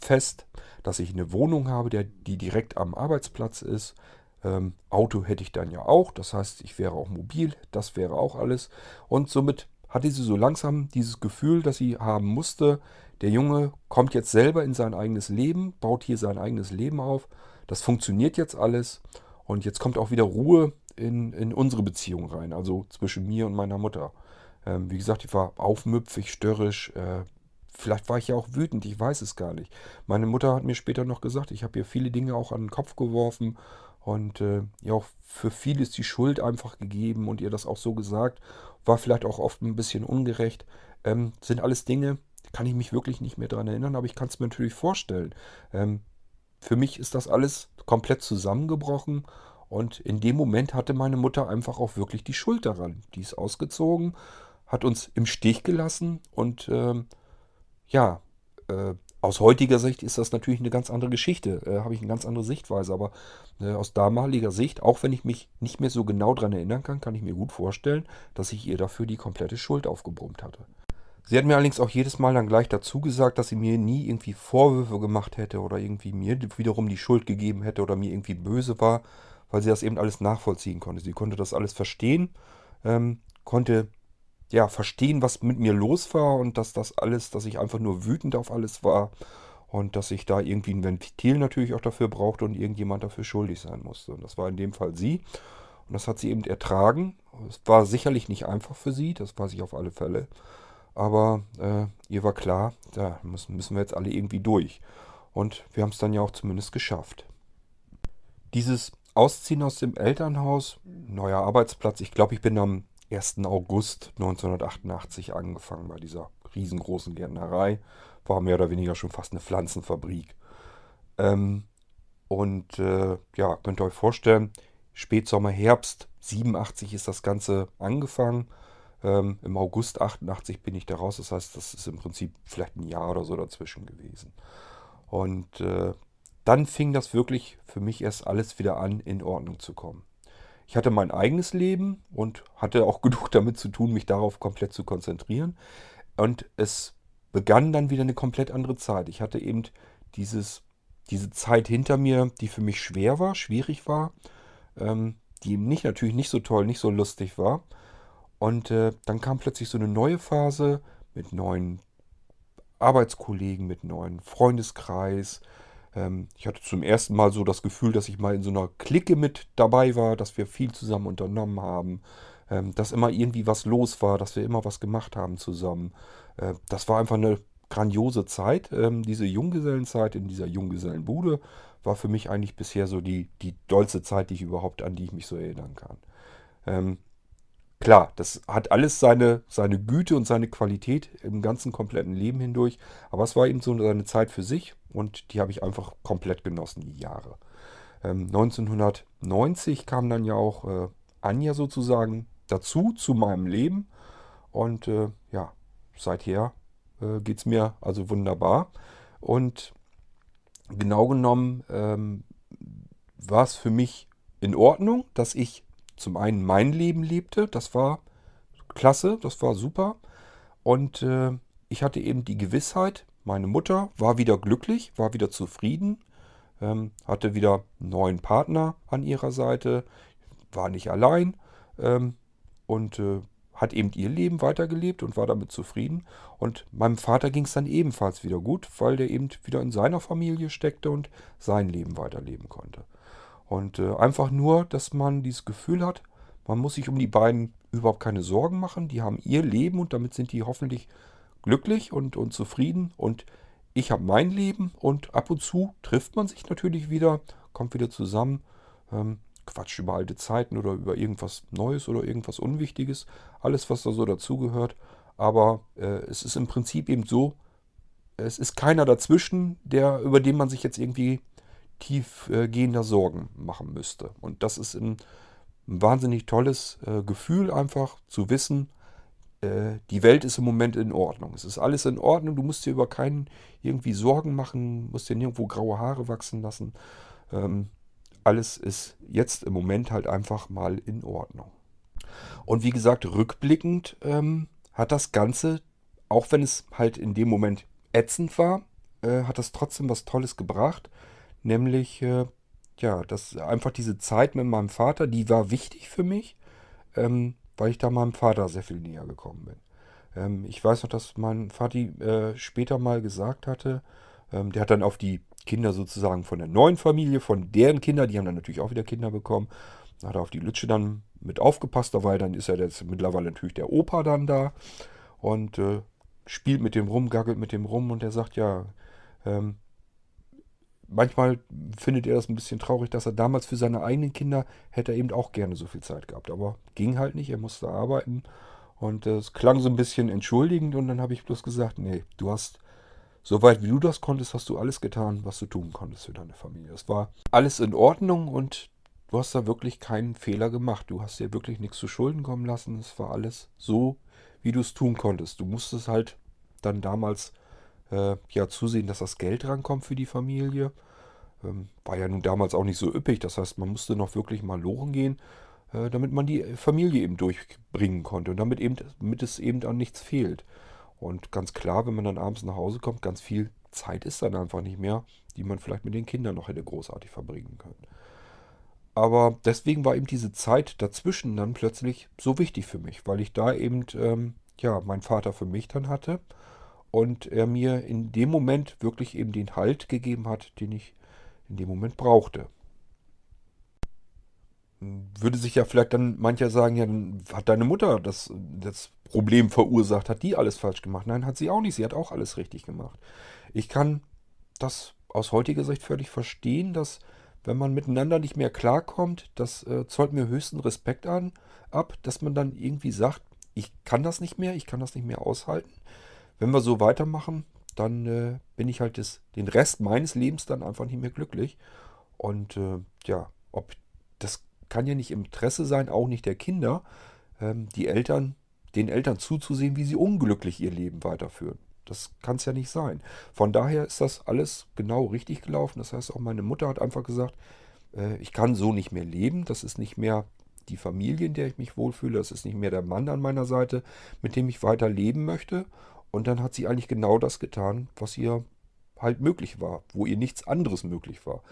S1: fest, dass ich eine Wohnung habe, der, die direkt am Arbeitsplatz ist. Ähm, Auto hätte ich dann ja auch, das heißt, ich wäre auch mobil, das wäre auch alles. Und somit hatte sie so langsam dieses Gefühl, dass sie haben musste, der Junge kommt jetzt selber in sein eigenes Leben, baut hier sein eigenes Leben auf. Das funktioniert jetzt alles. Und jetzt kommt auch wieder Ruhe in, in unsere Beziehung rein, also zwischen mir und meiner Mutter. Ähm, wie gesagt, ich war aufmüpfig, störrisch. Äh, vielleicht war ich ja auch wütend, ich weiß es gar nicht. Meine Mutter hat mir später noch gesagt, ich habe ihr viele Dinge auch an den Kopf geworfen und äh, ja auch für vieles die Schuld einfach gegeben und ihr das auch so gesagt. War vielleicht auch oft ein bisschen ungerecht. Ähm, sind alles Dinge, kann ich mich wirklich nicht mehr daran erinnern, aber ich kann es mir natürlich vorstellen. Ähm, für mich ist das alles komplett zusammengebrochen und in dem Moment hatte meine Mutter einfach auch wirklich die Schuld daran. Die ist ausgezogen, hat uns im Stich gelassen und ähm, ja, äh, aus heutiger Sicht ist das natürlich eine ganz andere Geschichte, äh, habe ich eine ganz andere Sichtweise, aber äh, aus damaliger Sicht, auch wenn ich mich nicht mehr so genau daran erinnern kann, kann ich mir gut vorstellen, dass ich ihr dafür die komplette Schuld aufgebrummt hatte. Sie hat mir allerdings auch jedes Mal dann gleich dazu gesagt, dass sie mir nie irgendwie Vorwürfe gemacht hätte oder irgendwie mir wiederum die Schuld gegeben hätte oder mir irgendwie böse war, weil sie das eben alles nachvollziehen konnte. Sie konnte das alles verstehen, ähm, konnte ja verstehen, was mit mir los war und dass das alles, dass ich einfach nur wütend auf alles war und dass ich da irgendwie ein Ventil natürlich auch dafür brauchte und irgendjemand dafür schuldig sein musste. Und das war in dem Fall sie. Und das hat sie eben ertragen. Es war sicherlich nicht einfach für sie, das weiß ich auf alle Fälle. Aber äh, ihr war klar, da müssen, müssen wir jetzt alle irgendwie durch. Und wir haben es dann ja auch zumindest geschafft. Dieses Ausziehen aus dem Elternhaus, neuer Arbeitsplatz, ich glaube, ich bin am 1. August 1988 angefangen bei dieser riesengroßen Gärtnerei. War mehr oder weniger schon fast eine Pflanzenfabrik. Ähm, und äh, ja, könnt ihr euch vorstellen, Spätsommer, Herbst 87 ist das Ganze angefangen. Ähm, Im August 88 bin ich da raus. Das heißt, das ist im Prinzip vielleicht ein Jahr oder so dazwischen gewesen. Und äh, dann fing das wirklich für mich erst alles wieder an, in Ordnung zu kommen. Ich hatte mein eigenes Leben und hatte auch (laughs) genug damit zu tun, mich darauf komplett zu konzentrieren. Und es begann dann wieder eine komplett andere Zeit. Ich hatte eben dieses, diese Zeit hinter mir, die für mich schwer war, schwierig war, ähm, die nicht natürlich nicht so toll, nicht so lustig war. Und äh, dann kam plötzlich so eine neue Phase mit neuen Arbeitskollegen, mit neuen Freundeskreis. Ähm, ich hatte zum ersten Mal so das Gefühl, dass ich mal in so einer Clique mit dabei war, dass wir viel zusammen unternommen haben, ähm, dass immer irgendwie was los war, dass wir immer was gemacht haben zusammen. Äh, das war einfach eine grandiose Zeit. Ähm, diese Junggesellenzeit in dieser Junggesellenbude war für mich eigentlich bisher so die, die dollste Zeit, die ich überhaupt, an die ich mich so erinnern kann. Ähm, Klar, das hat alles seine, seine Güte und seine Qualität im ganzen kompletten Leben hindurch. Aber es war eben so eine Zeit für sich und die habe ich einfach komplett genossen, die Jahre. Ähm, 1990 kam dann ja auch äh, Anja sozusagen dazu, zu meinem Leben. Und äh, ja, seither äh, geht es mir also wunderbar. Und genau genommen ähm, war es für mich in Ordnung, dass ich zum einen mein Leben lebte. Das war klasse, das war super. Und äh, ich hatte eben die Gewissheit, meine Mutter war wieder glücklich, war wieder zufrieden, ähm, hatte wieder einen neuen Partner an ihrer Seite, war nicht allein ähm, und äh, hat eben ihr Leben weitergelebt und war damit zufrieden. Und meinem Vater ging es dann ebenfalls wieder gut, weil der eben wieder in seiner Familie steckte und sein Leben weiterleben konnte. Und äh, einfach nur, dass man dieses Gefühl hat, man muss sich um die beiden überhaupt keine Sorgen machen. Die haben ihr Leben und damit sind die hoffentlich glücklich und, und zufrieden. Und ich habe mein Leben und ab und zu trifft man sich natürlich wieder, kommt wieder zusammen. Ähm, Quatsch über alte Zeiten oder über irgendwas Neues oder irgendwas Unwichtiges. Alles, was da so dazugehört. Aber äh, es ist im Prinzip eben so, es ist keiner dazwischen, der, über den man sich jetzt irgendwie tiefgehender äh, Sorgen machen müsste. Und das ist ein, wahnsinnig tolles äh, Gefühl, einfach zu wissen, äh, die Welt ist im Moment in Ordnung. Es ist alles in Ordnung. Du musst dir über keinen irgendwie Sorgen machen, musst dir nirgendwo graue Haare wachsen lassen. Ähm, alles ist jetzt im Moment halt einfach mal in Ordnung. Und wie gesagt, rückblickend ähm, hat das Ganze, auch wenn es halt in dem Moment ätzend war, hat das trotzdem was Tolles gebracht. Nämlich, äh, ja, das einfach diese Zeit mit meinem Vater, die war wichtig für mich, ähm, weil ich da meinem Vater sehr viel näher gekommen bin. Ähm, ich weiß noch, dass mein Vati äh, später mal gesagt hatte, ähm, der hat dann auf die Kinder sozusagen von der neuen Familie, von deren Kinder, die haben dann natürlich auch wieder Kinder bekommen. Hat er auf die Lütsche dann mit aufgepasst, weil dann ist er jetzt mittlerweile natürlich der Opa dann da und äh, spielt mit dem rum, gaggelt mit dem rum und er sagt ja, ähm, manchmal findet er das ein bisschen traurig, dass er damals für seine eigenen Kinder hätte er eben auch gerne so viel Zeit gehabt, aber ging halt nicht, er musste arbeiten und äh, es klang so ein bisschen entschuldigend und dann habe ich bloß gesagt, nee, du hast Soweit wie du das konntest, hast du alles getan, was du tun konntest für deine Familie. Es war alles in Ordnung und du hast da wirklich keinen Fehler gemacht. Du hast dir wirklich nichts zu Schulden kommen lassen. Es war alles so, wie du es tun konntest. Du musstest halt dann damals äh, ja zusehen, dass das Geld rankommt für die Familie. Ähm, war ja nun damals auch nicht so üppig. Das heißt, man musste noch wirklich mal lochen gehen, äh, damit man die Familie eben durchbringen konnte und damit, eben, damit es eben an nichts fehlt. Und ganz klar, wenn man dann abends nach Hause kommt, ganz viel Zeit ist dann einfach nicht mehr, die man vielleicht mit den Kindern noch hätte großartig verbringen können. Aber deswegen war eben diese Zeit dazwischen dann plötzlich so wichtig für mich, weil ich da eben, ähm, ja, meinen Vater für mich dann hatte und er mir in dem Moment wirklich eben den Halt gegeben hat, den ich in dem Moment brauchte. Würde sich ja vielleicht dann mancher sagen, ja, dann hat deine Mutter das, das Problem verursacht. Hat die alles falsch gemacht? Nein, hat sie auch nicht. Sie hat auch alles richtig gemacht. Ich kann das aus heutiger Sicht völlig verstehen, dass wenn man miteinander nicht mehr klarkommt, das äh, zollt mir höchsten Respekt an, ab, dass man dann irgendwie sagt, ich kann das nicht mehr, ich kann das nicht mehr aushalten. Wenn wir so weitermachen, dann äh, bin ich halt das, den Rest meines Lebens dann einfach nicht mehr glücklich. Und äh, ja, ob das kann ja nicht im Interesse sein, auch nicht der Kinder. Ähm, die Eltern den Eltern zuzusehen, wie sie unglücklich ihr Leben weiterführen. Das kann es ja nicht sein. Von daher ist das alles genau richtig gelaufen. Das heißt, auch meine Mutter hat einfach gesagt, äh, ich kann so nicht mehr leben. Das ist nicht mehr die Familie, in der ich mich wohlfühle. Das ist nicht mehr der Mann an meiner Seite, mit dem ich weiter leben möchte. Und dann hat sie eigentlich genau das getan, was ihr halt möglich war, wo ihr nichts anderes möglich war.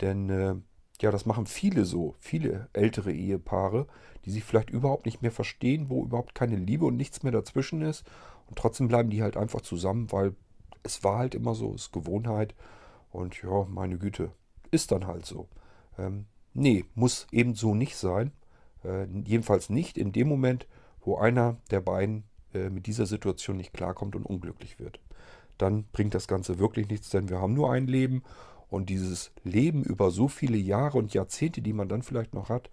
S1: Denn äh, ja, das machen viele so, viele ältere Ehepaare, die sich vielleicht überhaupt nicht mehr verstehen, wo überhaupt keine Liebe und nichts mehr dazwischen ist. Und trotzdem bleiben die halt einfach zusammen, weil es war halt immer so, es ist Gewohnheit. Und ja, meine Güte, ist dann halt so. Ähm, nee, muss eben so nicht sein. Äh, jedenfalls nicht in dem Moment, wo einer der beiden äh, mit dieser Situation nicht klarkommt und unglücklich wird. Dann bringt das Ganze wirklich nichts, denn wir haben nur ein Leben und dieses Leben über so viele Jahre und Jahrzehnte, die man dann vielleicht noch hat,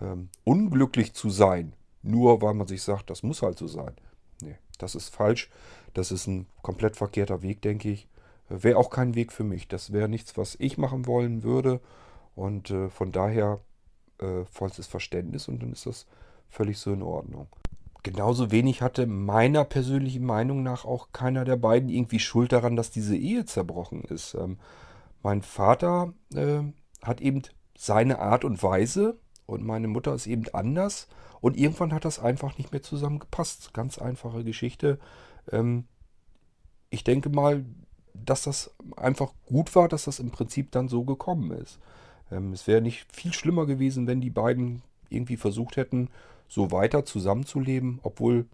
S1: ähm, unglücklich zu sein, nur weil man sich sagt, das muss halt so sein. Nee, das ist falsch. Das ist ein komplett verkehrter Weg, denke ich. Wäre auch kein Weg für mich. Das wäre nichts, was ich machen wollen würde. Und äh, von daher äh, vollstes Verständnis und dann ist das völlig so in Ordnung. Genauso wenig hatte meiner persönlichen Meinung nach auch keiner der beiden irgendwie Schuld daran, dass diese Ehe zerbrochen ist. Ähm, mein Vater äh, hat eben seine Art und Weise und meine Mutter ist eben anders. Und irgendwann hat das einfach nicht mehr zusammengepasst. Ganz einfache Geschichte. Ähm, ich denke mal, dass das einfach gut war, dass das im Prinzip dann so gekommen ist. Ähm, es wäre nicht viel schlimmer gewesen, wenn die beiden irgendwie versucht hätten, so weiter zusammenzuleben, obwohl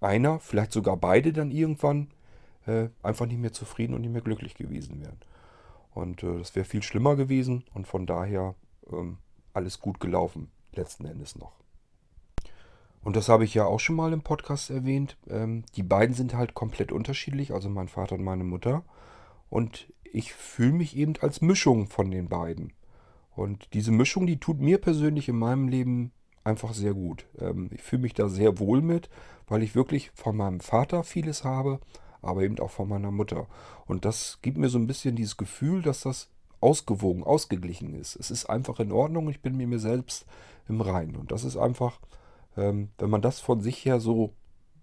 S1: einer, vielleicht sogar beide dann irgendwann äh, einfach nicht mehr zufrieden und nicht mehr glücklich gewesen wären. Und äh, das wäre viel schlimmer gewesen und von daher ähm, alles gut gelaufen, letzten Endes noch. Und das habe ich ja auch schon mal im Podcast erwähnt. Ähm, die beiden sind halt komplett unterschiedlich, also mein Vater und meine Mutter. Und ich fühle mich eben als Mischung von den beiden. Und diese Mischung, die tut mir persönlich in meinem Leben einfach sehr gut. Ähm, ich fühle mich da sehr wohl mit, weil ich wirklich von meinem Vater vieles habe, aber eben auch von meiner Mutter. Und das gibt mir so ein bisschen dieses Gefühl, dass das ausgewogen, ausgeglichen ist. Es ist einfach in Ordnung, ich bin mir selbst im Reinen. Und das ist einfach ähm, wenn man das von sich her so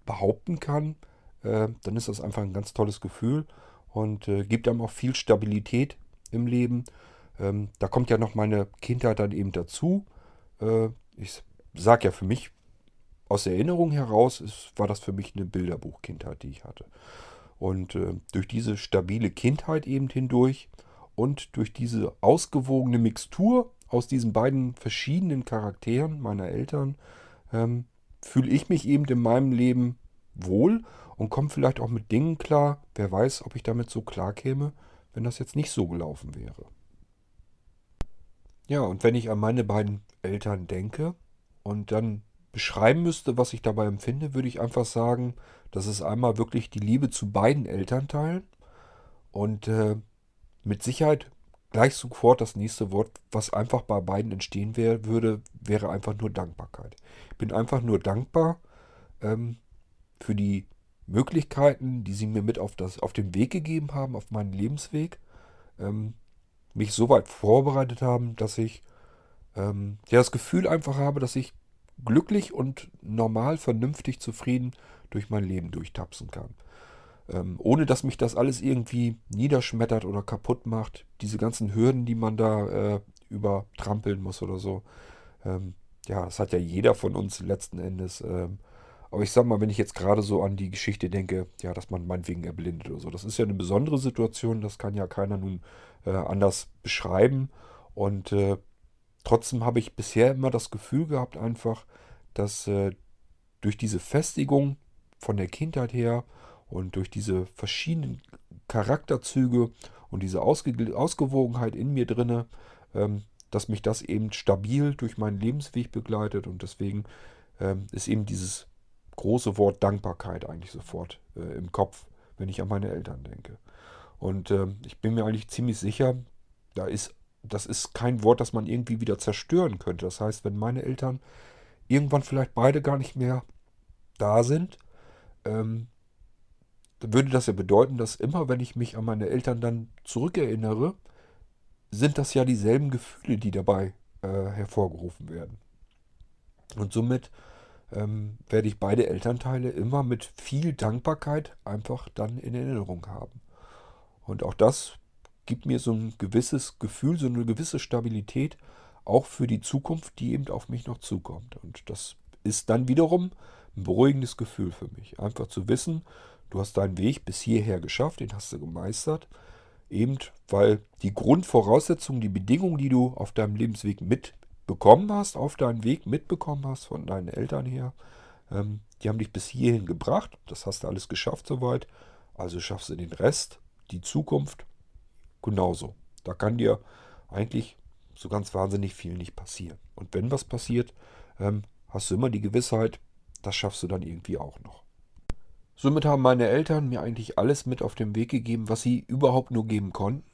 S1: behaupten kann, äh, dann ist das einfach ein ganz tolles Gefühl und äh, gibt einem auch viel Stabilität im Leben. Ähm, da kommt ja noch meine Kindheit dann eben dazu. Äh, ich sage ja für mich aus Erinnerung heraus, ist, war das für mich eine Bilderbuchkindheit, die ich hatte. Und äh, durch diese stabile Kindheit eben hindurch und durch diese ausgewogene Mixtur aus diesen beiden verschiedenen Charakteren meiner Eltern ähm, fühle ich mich eben in meinem Leben wohl und komme vielleicht auch mit Dingen klar. Wer weiß, ob ich damit so klar käme, wenn das jetzt nicht so gelaufen wäre. Ja, und wenn ich an meine beiden Eltern denke und dann beschreiben müsste, was ich dabei empfinde, würde ich einfach sagen, das ist einmal wirklich die Liebe zu beiden Elternteilen und äh, mit Sicherheit gleich sofort das nächste Wort, was einfach bei beiden entstehen wär, würde, wäre einfach nur Dankbarkeit. Ich bin einfach nur dankbar ähm, für die Möglichkeiten, die sie mir mit auf, das, auf den Weg gegeben haben, auf meinen Lebensweg, ähm, mich so weit vorbereitet haben, dass ich ähm, ja, das Gefühl einfach habe, dass ich glücklich und normal, vernünftig, zufrieden durch mein Leben durchtapsen kann. Ähm, ohne dass mich das alles irgendwie niederschmettert oder kaputt macht. Diese ganzen Hürden, die man da äh, übertrampeln muss oder so. Ähm, ja, das hat ja jeder von uns letzten Endes. Ähm, aber ich sag mal, wenn ich jetzt gerade so an die Geschichte denke, ja, dass man meinetwegen erblindet oder so. Das ist ja eine besondere Situation, das kann ja keiner nun äh, anders beschreiben. Und äh, trotzdem habe ich bisher immer das Gefühl gehabt, einfach, dass äh, durch diese Festigung von der Kindheit her und durch diese verschiedenen Charakterzüge und diese Ausge Ausgewogenheit in mir drinne, ähm, dass mich das eben stabil durch meinen Lebensweg begleitet und deswegen ähm, ist eben dieses große Wort Dankbarkeit eigentlich sofort äh, im Kopf, wenn ich an meine Eltern denke. Und ähm, ich bin mir eigentlich ziemlich sicher, da ist, das ist kein Wort, das man irgendwie wieder zerstören könnte. Das heißt, wenn meine Eltern irgendwann vielleicht beide gar nicht mehr da sind, ähm, würde das ja bedeuten, dass immer, wenn ich mich an meine Eltern dann zurückerinnere, sind das ja dieselben Gefühle, die dabei äh, hervorgerufen werden. Und somit ähm, werde ich beide Elternteile immer mit viel Dankbarkeit einfach dann in Erinnerung haben. Und auch das gibt mir so ein gewisses Gefühl, so eine gewisse Stabilität, auch für die Zukunft, die eben auf mich noch zukommt. Und das ist dann wiederum ein beruhigendes Gefühl für mich. Einfach zu wissen, Du hast deinen Weg bis hierher geschafft, den hast du gemeistert. Eben weil die Grundvoraussetzungen, die Bedingungen, die du auf deinem Lebensweg mitbekommen hast, auf deinem Weg mitbekommen hast von deinen Eltern her, ähm, die haben dich bis hierhin gebracht. Das hast du alles geschafft soweit. Also schaffst du den Rest, die Zukunft genauso. Da kann dir eigentlich so ganz wahnsinnig viel nicht passieren. Und wenn was passiert, ähm, hast du immer die Gewissheit, das schaffst du dann irgendwie auch noch. Somit haben meine Eltern mir eigentlich alles mit auf den Weg gegeben, was sie überhaupt nur geben konnten.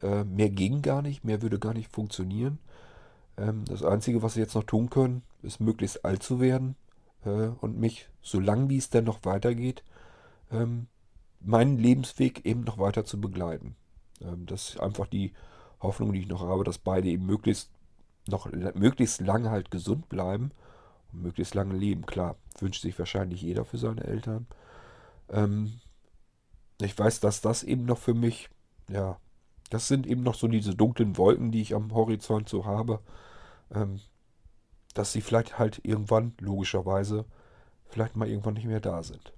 S1: Äh, mehr ging gar nicht, mehr würde gar nicht funktionieren. Ähm, das Einzige, was sie jetzt noch tun können, ist möglichst alt zu werden äh, und mich, solange wie es denn noch weitergeht, ähm, meinen Lebensweg eben noch weiter zu begleiten. Ähm, das ist einfach die Hoffnung, die ich noch habe, dass beide eben möglichst noch möglichst lange halt gesund bleiben Und möglichst lange leben, klar. Wünscht sich wahrscheinlich jeder für seine Eltern. Ähm, ich weiß, dass das eben noch für mich, ja, das sind eben noch so diese dunklen Wolken, die ich am Horizont so habe. Ähm, dass sie vielleicht halt irgendwann, logischerweise, vielleicht mal irgendwann nicht mehr da sind.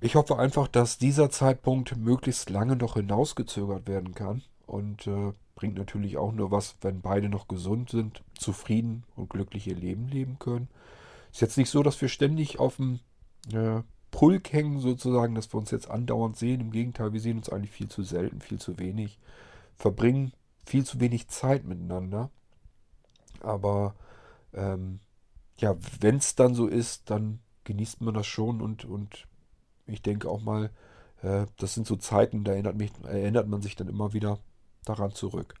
S1: Ich hoffe einfach, dass dieser Zeitpunkt möglichst lange noch hinausgezögert werden kann und äh, bringt natürlich auch nur was, wenn beide noch gesund sind, zufrieden und glücklich ihr Leben leben können. Ist jetzt nicht so, dass wir ständig auf dem äh, Pulk hängen, sozusagen, dass wir uns jetzt andauernd sehen. Im Gegenteil, wir sehen uns eigentlich viel zu selten, viel zu wenig, verbringen viel zu wenig Zeit miteinander. Aber ähm, ja, wenn es dann so ist, dann genießt man das schon und, und ich denke auch mal, äh, das sind so Zeiten, da erinnert, mich, erinnert man sich dann immer wieder daran zurück.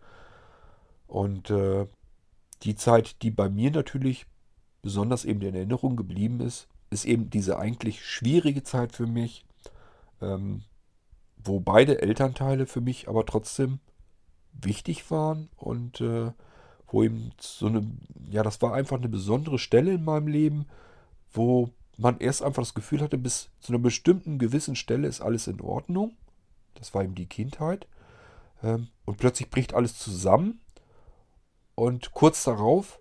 S1: Und äh, die Zeit, die bei mir natürlich besonders eben in Erinnerung geblieben ist, ist eben diese eigentlich schwierige Zeit für mich, ähm, wo beide Elternteile für mich aber trotzdem wichtig waren und äh, wo eben so eine, ja, das war einfach eine besondere Stelle in meinem Leben, wo man erst einfach das Gefühl hatte, bis zu einer bestimmten gewissen Stelle ist alles in Ordnung. Das war eben die Kindheit. Ähm, und plötzlich bricht alles zusammen. Und kurz darauf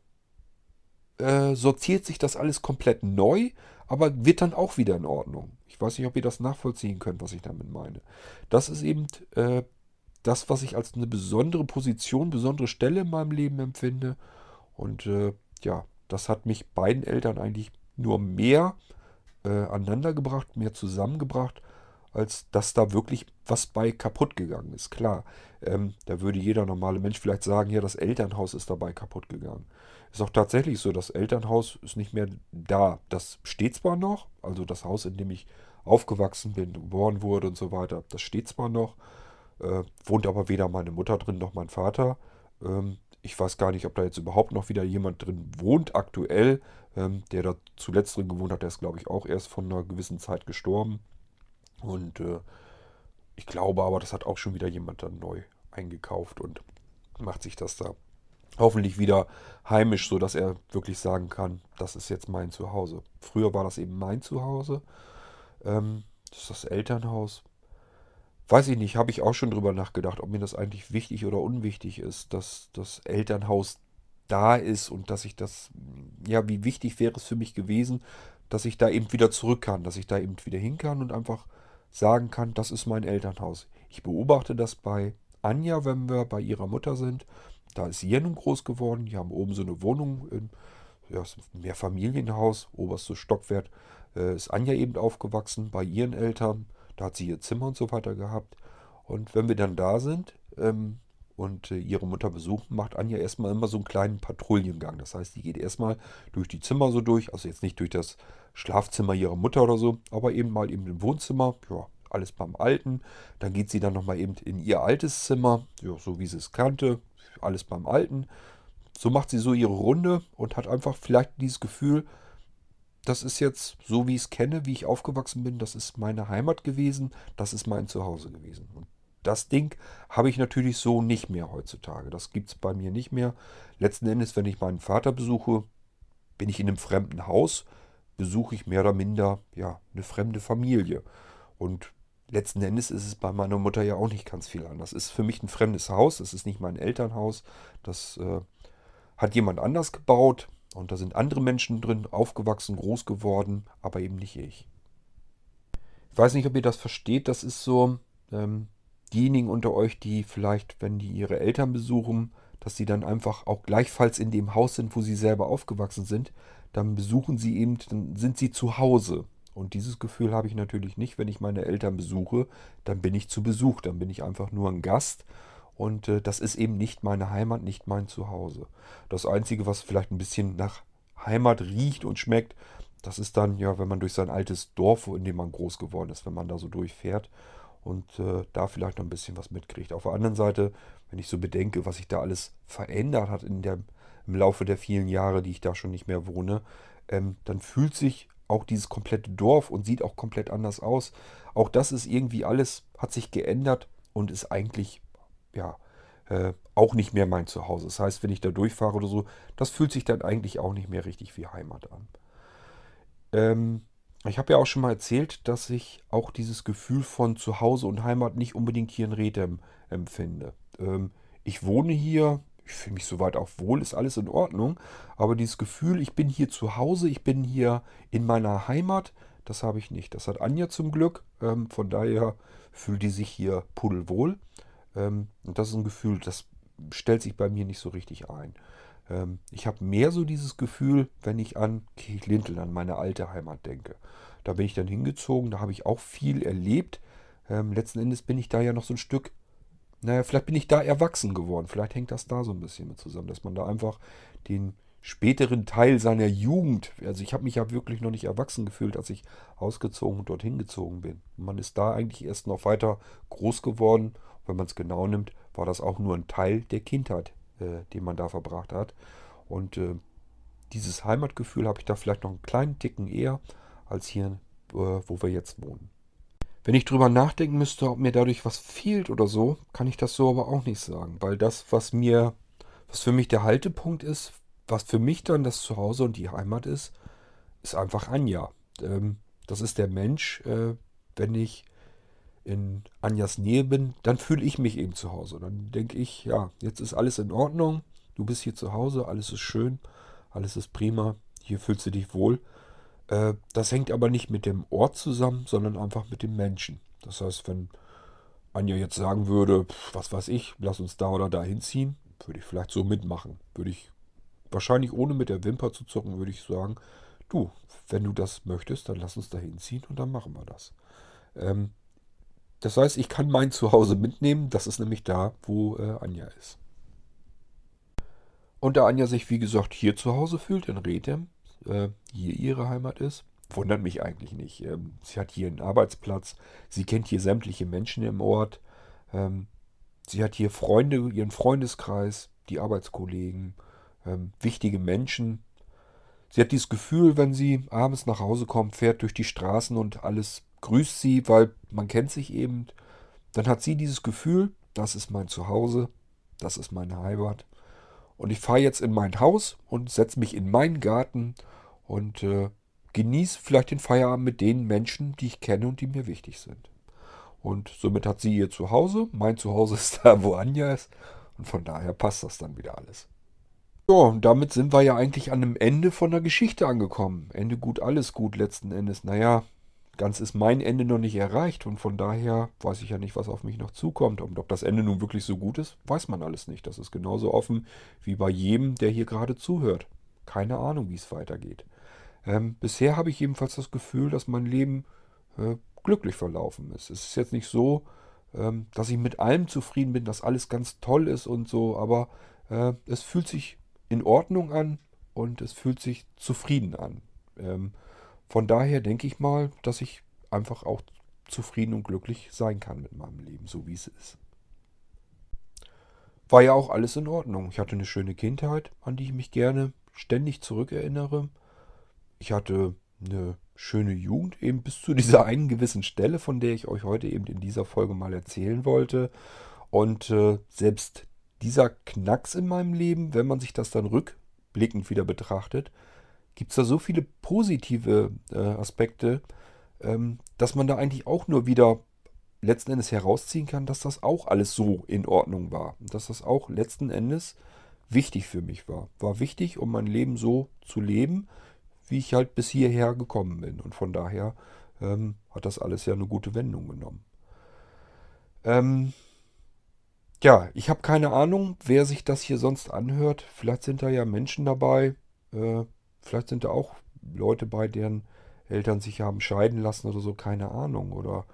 S1: äh, sortiert sich das alles komplett neu, aber wird dann auch wieder in Ordnung. Ich weiß nicht, ob ihr das nachvollziehen könnt, was ich damit meine. Das ist eben äh, das, was ich als eine besondere Position, besondere Stelle in meinem Leben empfinde. Und äh, ja, das hat mich beiden Eltern eigentlich nur mehr äh, aneinandergebracht, mehr zusammengebracht, als dass da wirklich was bei kaputt gegangen ist. Klar, ähm, da würde jeder normale Mensch vielleicht sagen, ja, das Elternhaus ist dabei kaputt gegangen. Ist auch tatsächlich so, das Elternhaus ist nicht mehr da. Das steht zwar noch, also das Haus, in dem ich aufgewachsen bin, geboren wurde und so weiter, das steht zwar noch, äh, wohnt aber weder meine Mutter drin noch mein Vater. Ähm, ich weiß gar nicht, ob da jetzt überhaupt noch wieder jemand drin wohnt aktuell. Ähm, der da zuletzt drin gewohnt hat, der ist, glaube ich, auch erst von einer gewissen Zeit gestorben. Und äh, ich glaube aber, das hat auch schon wieder jemand dann neu eingekauft und macht sich das da hoffentlich wieder heimisch, sodass er wirklich sagen kann, das ist jetzt mein Zuhause. Früher war das eben mein Zuhause. Ähm, das ist das Elternhaus. Weiß ich nicht, habe ich auch schon drüber nachgedacht, ob mir das eigentlich wichtig oder unwichtig ist, dass das Elternhaus da ist und dass ich das, ja, wie wichtig wäre es für mich gewesen, dass ich da eben wieder zurück kann, dass ich da eben wieder hin kann und einfach sagen kann, das ist mein Elternhaus. Ich beobachte das bei Anja, wenn wir bei ihrer Mutter sind. Da ist sie ja nun groß geworden. Die haben oben so eine Wohnung, in, ja, ein Mehrfamilienhaus, oberstes Stockwerk. Äh, ist Anja eben aufgewachsen bei ihren Eltern. Da hat sie ihr Zimmer und so weiter gehabt. Und wenn wir dann da sind, ähm, und äh, ihre Mutter besuchen, macht Anja erstmal immer so einen kleinen Patrouillengang. Das heißt, die geht erstmal durch die Zimmer so durch, also jetzt nicht durch das Schlafzimmer ihrer Mutter oder so, aber eben mal eben im Wohnzimmer, ja, alles beim Alten. Dann geht sie dann nochmal eben in ihr altes Zimmer, ja, so wie sie es kannte, alles beim Alten. So macht sie so ihre Runde und hat einfach vielleicht dieses Gefühl, das ist jetzt so, wie ich es kenne, wie ich aufgewachsen bin, das ist meine Heimat gewesen, das ist mein Zuhause gewesen. Und das Ding habe ich natürlich so nicht mehr heutzutage. Das gibt es bei mir nicht mehr. Letzten Endes, wenn ich meinen Vater besuche, bin ich in einem fremden Haus, besuche ich mehr oder minder ja, eine fremde Familie. Und letzten Endes ist es bei meiner Mutter ja auch nicht ganz viel anders. Es ist für mich ein fremdes Haus, es ist nicht mein Elternhaus. Das äh, hat jemand anders gebaut und da sind andere Menschen drin, aufgewachsen, groß geworden, aber eben nicht ich. Ich weiß nicht, ob ihr das versteht, das ist so, ähm, diejenigen unter euch, die vielleicht, wenn die ihre Eltern besuchen, dass sie dann einfach auch gleichfalls in dem Haus sind, wo sie selber aufgewachsen sind, dann besuchen sie eben, dann sind sie zu Hause. Und dieses Gefühl habe ich natürlich nicht, wenn ich meine Eltern besuche, dann bin ich zu Besuch, dann bin ich einfach nur ein Gast und äh, das ist eben nicht meine Heimat, nicht mein Zuhause. Das Einzige, was vielleicht ein bisschen nach Heimat riecht und schmeckt, das ist dann ja, wenn man durch sein altes Dorf, in dem man groß geworden ist, wenn man da so durchfährt und äh, da vielleicht noch ein bisschen was mitkriegt. Auf der anderen Seite, wenn ich so bedenke, was sich da alles verändert hat in der, im Laufe der vielen Jahre, die ich da schon nicht mehr wohne, ähm, dann fühlt sich auch dieses komplette Dorf und sieht auch komplett anders aus. Auch das ist irgendwie alles, hat sich geändert und ist eigentlich, ja, äh, auch nicht mehr mein Zuhause. Das heißt, wenn ich da durchfahre oder so, das fühlt sich dann eigentlich auch nicht mehr richtig wie Heimat an. Ähm, ich habe ja auch schon mal erzählt, dass ich auch dieses Gefühl von Zuhause und Heimat nicht unbedingt hier in Rethem empfinde. Ähm, ich wohne hier, ich fühle mich soweit auch wohl, ist alles in Ordnung. Aber dieses Gefühl, ich bin hier zu Hause, ich bin hier in meiner Heimat, das habe ich nicht. Das hat Anja zum Glück. Ähm, von daher fühlt die sich hier pudelwohl. Ähm, und das ist ein Gefühl, das stellt sich bei mir nicht so richtig ein. Ähm, ich habe mehr so dieses Gefühl, wenn ich an Kirchlintel, an meine alte Heimat denke. Da bin ich dann hingezogen, da habe ich auch viel erlebt. Ähm, letzten Endes bin ich da ja noch so ein Stück, naja, vielleicht bin ich da erwachsen geworden. Vielleicht hängt das da so ein bisschen mit zusammen, dass man da einfach den späteren Teil seiner Jugend, also ich habe mich ja wirklich noch nicht erwachsen gefühlt, als ich ausgezogen und dorthin gezogen bin. man ist da eigentlich erst noch weiter groß geworden. Wenn man es genau nimmt, war das auch nur ein Teil der Kindheit, äh, den man da verbracht hat. Und äh, dieses Heimatgefühl habe ich da vielleicht noch einen kleinen Ticken eher als hier, äh, wo wir jetzt wohnen. Wenn ich drüber nachdenken müsste, ob mir dadurch was fehlt oder so, kann ich das so aber auch nicht sagen. Weil das, was mir, was für mich der Haltepunkt ist, was für mich dann das Zuhause und die Heimat ist, ist einfach Anja. Ähm, das ist der Mensch, äh, wenn ich in Anjas Nähe bin, dann fühle ich mich eben zu Hause. Dann denke ich, ja, jetzt ist alles in Ordnung, du bist hier zu Hause, alles ist schön, alles ist prima, hier fühlst du dich wohl. Äh, das hängt aber nicht mit dem Ort zusammen, sondern einfach mit dem Menschen. Das heißt, wenn Anja jetzt sagen würde, was weiß ich, lass uns da oder da hinziehen, würde ich vielleicht so mitmachen. Würde ich wahrscheinlich ohne mit der Wimper zu zucken, würde ich sagen, du, wenn du das möchtest, dann lass uns da hinziehen und dann machen wir das. Ähm, das heißt, ich kann mein Zuhause mitnehmen. Das ist nämlich da, wo äh, Anja ist. Und da Anja sich, wie gesagt, hier zu Hause fühlt, in Rethem, äh, hier ihre Heimat ist, wundert mich eigentlich nicht. Ähm, sie hat hier einen Arbeitsplatz, sie kennt hier sämtliche Menschen im Ort, ähm, sie hat hier Freunde, ihren Freundeskreis, die Arbeitskollegen, ähm, wichtige Menschen. Sie hat dieses Gefühl, wenn sie abends nach Hause kommt, fährt durch die Straßen und alles grüßt sie, weil man kennt sich eben. Dann hat sie dieses Gefühl, das ist mein Zuhause, das ist meine Heimat. Und ich fahre jetzt in mein Haus und setze mich in meinen Garten und äh, genieße vielleicht den Feierabend mit den Menschen, die ich kenne und die mir wichtig sind. Und somit hat sie ihr Zuhause. Mein Zuhause (laughs) ist da, wo Anja ist. Und von daher passt das dann wieder alles. Ja, und damit sind wir ja eigentlich an einem Ende von der Geschichte angekommen. Ende gut, alles gut letzten Endes. Naja, ganz ist mein Ende noch nicht erreicht und von daher weiß ich ja nicht, was auf mich noch zukommt. Und ob das Ende nun wirklich so gut ist, weiß man alles nicht. Das ist genauso offen wie bei jedem, der hier gerade zuhört. Keine Ahnung, wie es weitergeht. Ähm, bisher habe ich jedenfalls das Gefühl, dass mein Leben äh, glücklich verlaufen ist. Es ist jetzt nicht so, ähm, dass ich mit allem zufrieden bin, dass alles ganz toll ist und so, aber äh, es fühlt sich in Ordnung an und es fühlt sich zufrieden an. Ähm, von daher denke ich mal, dass ich einfach auch zufrieden und glücklich sein kann mit meinem Leben, so wie es ist. War ja auch alles in Ordnung. Ich hatte eine schöne Kindheit, an die ich mich gerne ständig zurückerinnere. Ich hatte eine schöne Jugend, eben bis zu dieser (laughs) einen gewissen Stelle, von der ich euch heute eben in dieser Folge mal erzählen wollte. Und äh, selbst dieser Knacks in meinem Leben, wenn man sich das dann rückblickend wieder betrachtet, gibt es da so viele positive äh, Aspekte, ähm, dass man da eigentlich auch nur wieder letzten Endes herausziehen kann, dass das auch alles so in Ordnung war. Und dass das auch letzten Endes wichtig für mich war. War wichtig, um mein Leben so zu leben, wie ich halt bis hierher gekommen bin. Und von daher ähm, hat das alles ja eine gute Wendung genommen. Ähm, ja, ich habe keine Ahnung, wer sich das hier sonst anhört. Vielleicht sind da ja Menschen dabei, äh, Vielleicht sind da auch Leute bei, deren Eltern sich haben scheiden lassen oder so, keine Ahnung. Oder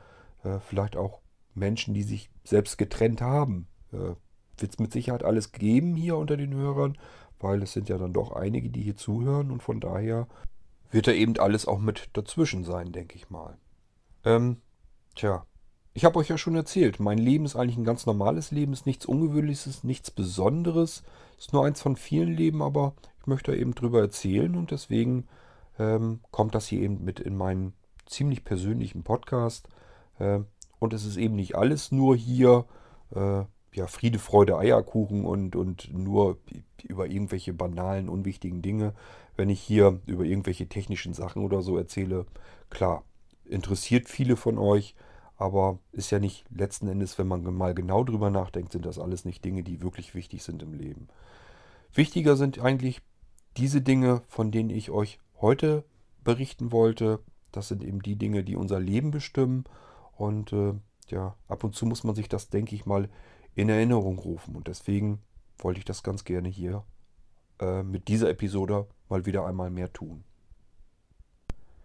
S1: äh, vielleicht auch Menschen, die sich selbst getrennt haben. Äh, Wird es mit Sicherheit alles geben hier unter den Hörern, weil es sind ja dann doch einige, die hier zuhören und von daher wird da eben alles auch mit dazwischen sein, denke ich mal. Ähm, tja, ich habe euch ja schon erzählt, mein Leben ist eigentlich ein ganz normales Leben, ist nichts Ungewöhnliches, nichts Besonderes, ist nur eins von vielen Leben, aber ich möchte eben drüber erzählen und deswegen ähm, kommt das hier eben mit in meinen ziemlich persönlichen Podcast. Äh, und es ist eben nicht alles nur hier äh, ja, Friede, Freude, Eierkuchen und, und nur über irgendwelche banalen, unwichtigen Dinge. Wenn ich hier über irgendwelche technischen Sachen oder so erzähle, klar, interessiert viele von euch, aber ist ja nicht letzten Endes, wenn man mal genau drüber nachdenkt, sind das alles nicht Dinge, die wirklich wichtig sind im Leben. Wichtiger sind eigentlich diese Dinge, von denen ich euch heute berichten wollte. Das sind eben die Dinge, die unser Leben bestimmen. Und äh, ja, ab und zu muss man sich das, denke ich mal, in Erinnerung rufen. Und deswegen wollte ich das ganz gerne hier äh, mit dieser Episode mal wieder einmal mehr tun.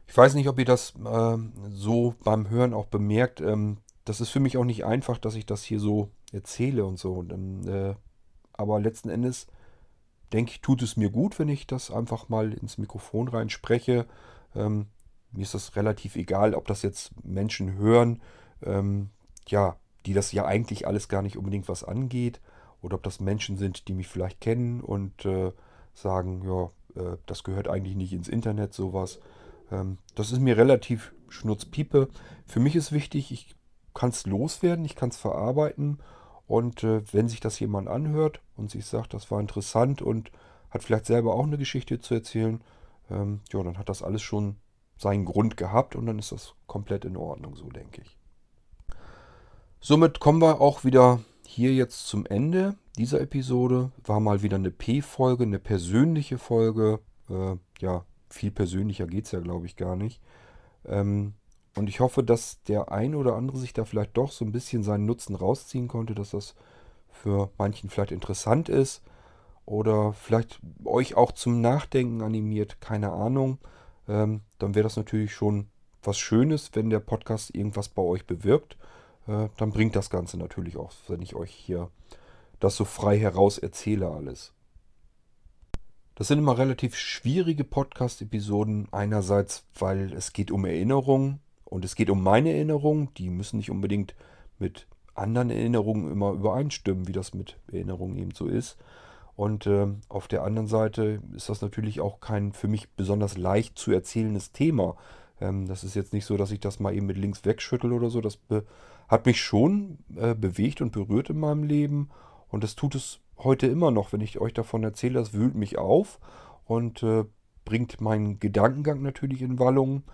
S1: Ich weiß nicht, ob ihr das äh, so beim Hören auch bemerkt. Ähm, das ist für mich auch nicht einfach, dass ich das hier so erzähle und so. Und, ähm, äh, aber letzten Endes denke ich, tut es mir gut, wenn ich das einfach mal ins Mikrofon rein spreche. Ähm, mir ist das relativ egal, ob das jetzt Menschen hören, ähm, ja, die das ja eigentlich alles gar nicht unbedingt was angeht, oder ob das Menschen sind, die mich vielleicht kennen und äh, sagen, ja, äh, das gehört eigentlich nicht ins Internet, sowas. Ähm, das ist mir relativ schnurzpiepe. Für mich ist wichtig, ich kann es loswerden, ich kann es verarbeiten und äh, wenn sich das jemand anhört und sich sagt, das war interessant und hat vielleicht selber auch eine Geschichte zu erzählen, ähm, ja, dann hat das alles schon seinen Grund gehabt und dann ist das komplett in Ordnung, so denke ich. Somit kommen wir auch wieder hier jetzt zum Ende dieser Episode. War mal wieder eine P-Folge, eine persönliche Folge. Äh, ja, viel persönlicher geht es ja, glaube ich, gar nicht. Ähm, und ich hoffe, dass der ein oder andere sich da vielleicht doch so ein bisschen seinen Nutzen rausziehen konnte, dass das für manchen vielleicht interessant ist oder vielleicht euch auch zum Nachdenken animiert, keine Ahnung. Ähm, dann wäre das natürlich schon was Schönes, wenn der Podcast irgendwas bei euch bewirkt. Äh, dann bringt das Ganze natürlich auch, wenn ich euch hier das so frei heraus erzähle alles. Das sind immer relativ schwierige Podcast-Episoden. Einerseits, weil es geht um Erinnerungen und es geht um meine Erinnerungen. Die müssen nicht unbedingt mit anderen Erinnerungen immer übereinstimmen, wie das mit Erinnerungen eben so ist. Und äh, auf der anderen Seite ist das natürlich auch kein für mich besonders leicht zu erzählendes Thema. Ähm, das ist jetzt nicht so, dass ich das mal eben mit links wegschüttel oder so. Das hat mich schon äh, bewegt und berührt in meinem Leben. Und das tut es heute immer noch, wenn ich euch davon erzähle, das wühlt mich auf und äh, bringt meinen Gedankengang natürlich in Wallung.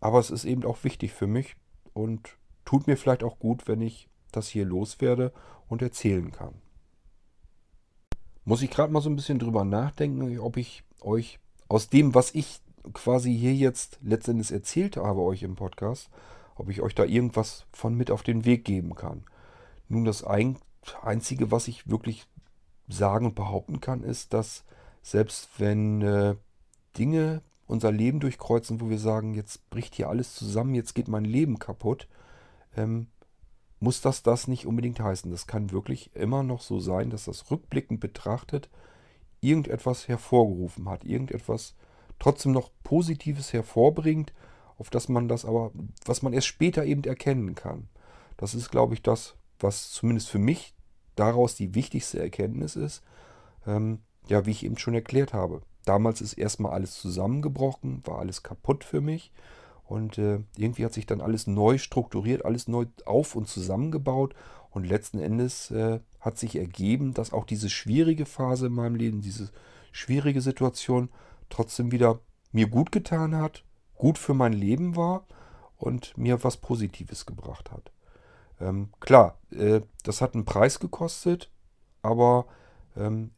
S1: Aber es ist eben auch wichtig für mich und tut mir vielleicht auch gut, wenn ich das hier loswerde und erzählen kann. Muss ich gerade mal so ein bisschen drüber nachdenken, ob ich euch aus dem, was ich quasi hier jetzt letztendlich erzählt habe, euch im Podcast, ob ich euch da irgendwas von mit auf den Weg geben kann. Nun, das Einzige, was ich wirklich sagen und behaupten kann, ist, dass selbst wenn äh, Dinge unser Leben durchkreuzen, wo wir sagen, jetzt bricht hier alles zusammen, jetzt geht mein Leben kaputt, ähm, muss das das nicht unbedingt heißen. Das kann wirklich immer noch so sein, dass das rückblickend betrachtet irgendetwas hervorgerufen hat, irgendetwas trotzdem noch Positives hervorbringt, auf das man das aber, was man erst später eben erkennen kann. Das ist, glaube ich, das, was zumindest für mich daraus die wichtigste Erkenntnis ist. Ähm, ja, wie ich eben schon erklärt habe. Damals ist erstmal alles zusammengebrochen, war alles kaputt für mich. Und äh, irgendwie hat sich dann alles neu strukturiert, alles neu auf und zusammengebaut. Und letzten Endes äh, hat sich ergeben, dass auch diese schwierige Phase in meinem Leben, diese schwierige Situation trotzdem wieder mir gut getan hat, gut für mein Leben war und mir was Positives gebracht hat. Ähm, klar, äh, das hat einen Preis gekostet, aber ähm,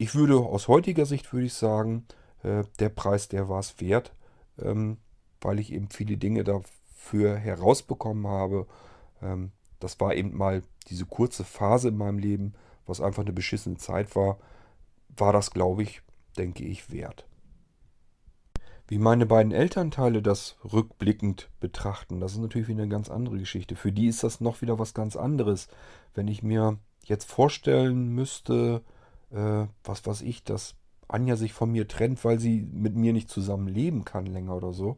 S1: ich würde aus heutiger Sicht würde ich sagen, äh, der Preis, der war es wert, ähm, weil ich eben viele Dinge dafür herausbekommen habe. Ähm, das war eben mal diese kurze Phase in meinem Leben, was einfach eine beschissene Zeit war, war das, glaube ich, denke ich, wert. Wie meine beiden Elternteile das rückblickend betrachten, das ist natürlich wieder eine ganz andere Geschichte. Für die ist das noch wieder was ganz anderes. Wenn ich mir jetzt vorstellen müsste, äh, was weiß ich, dass Anja sich von mir trennt, weil sie mit mir nicht zusammen leben kann länger oder so,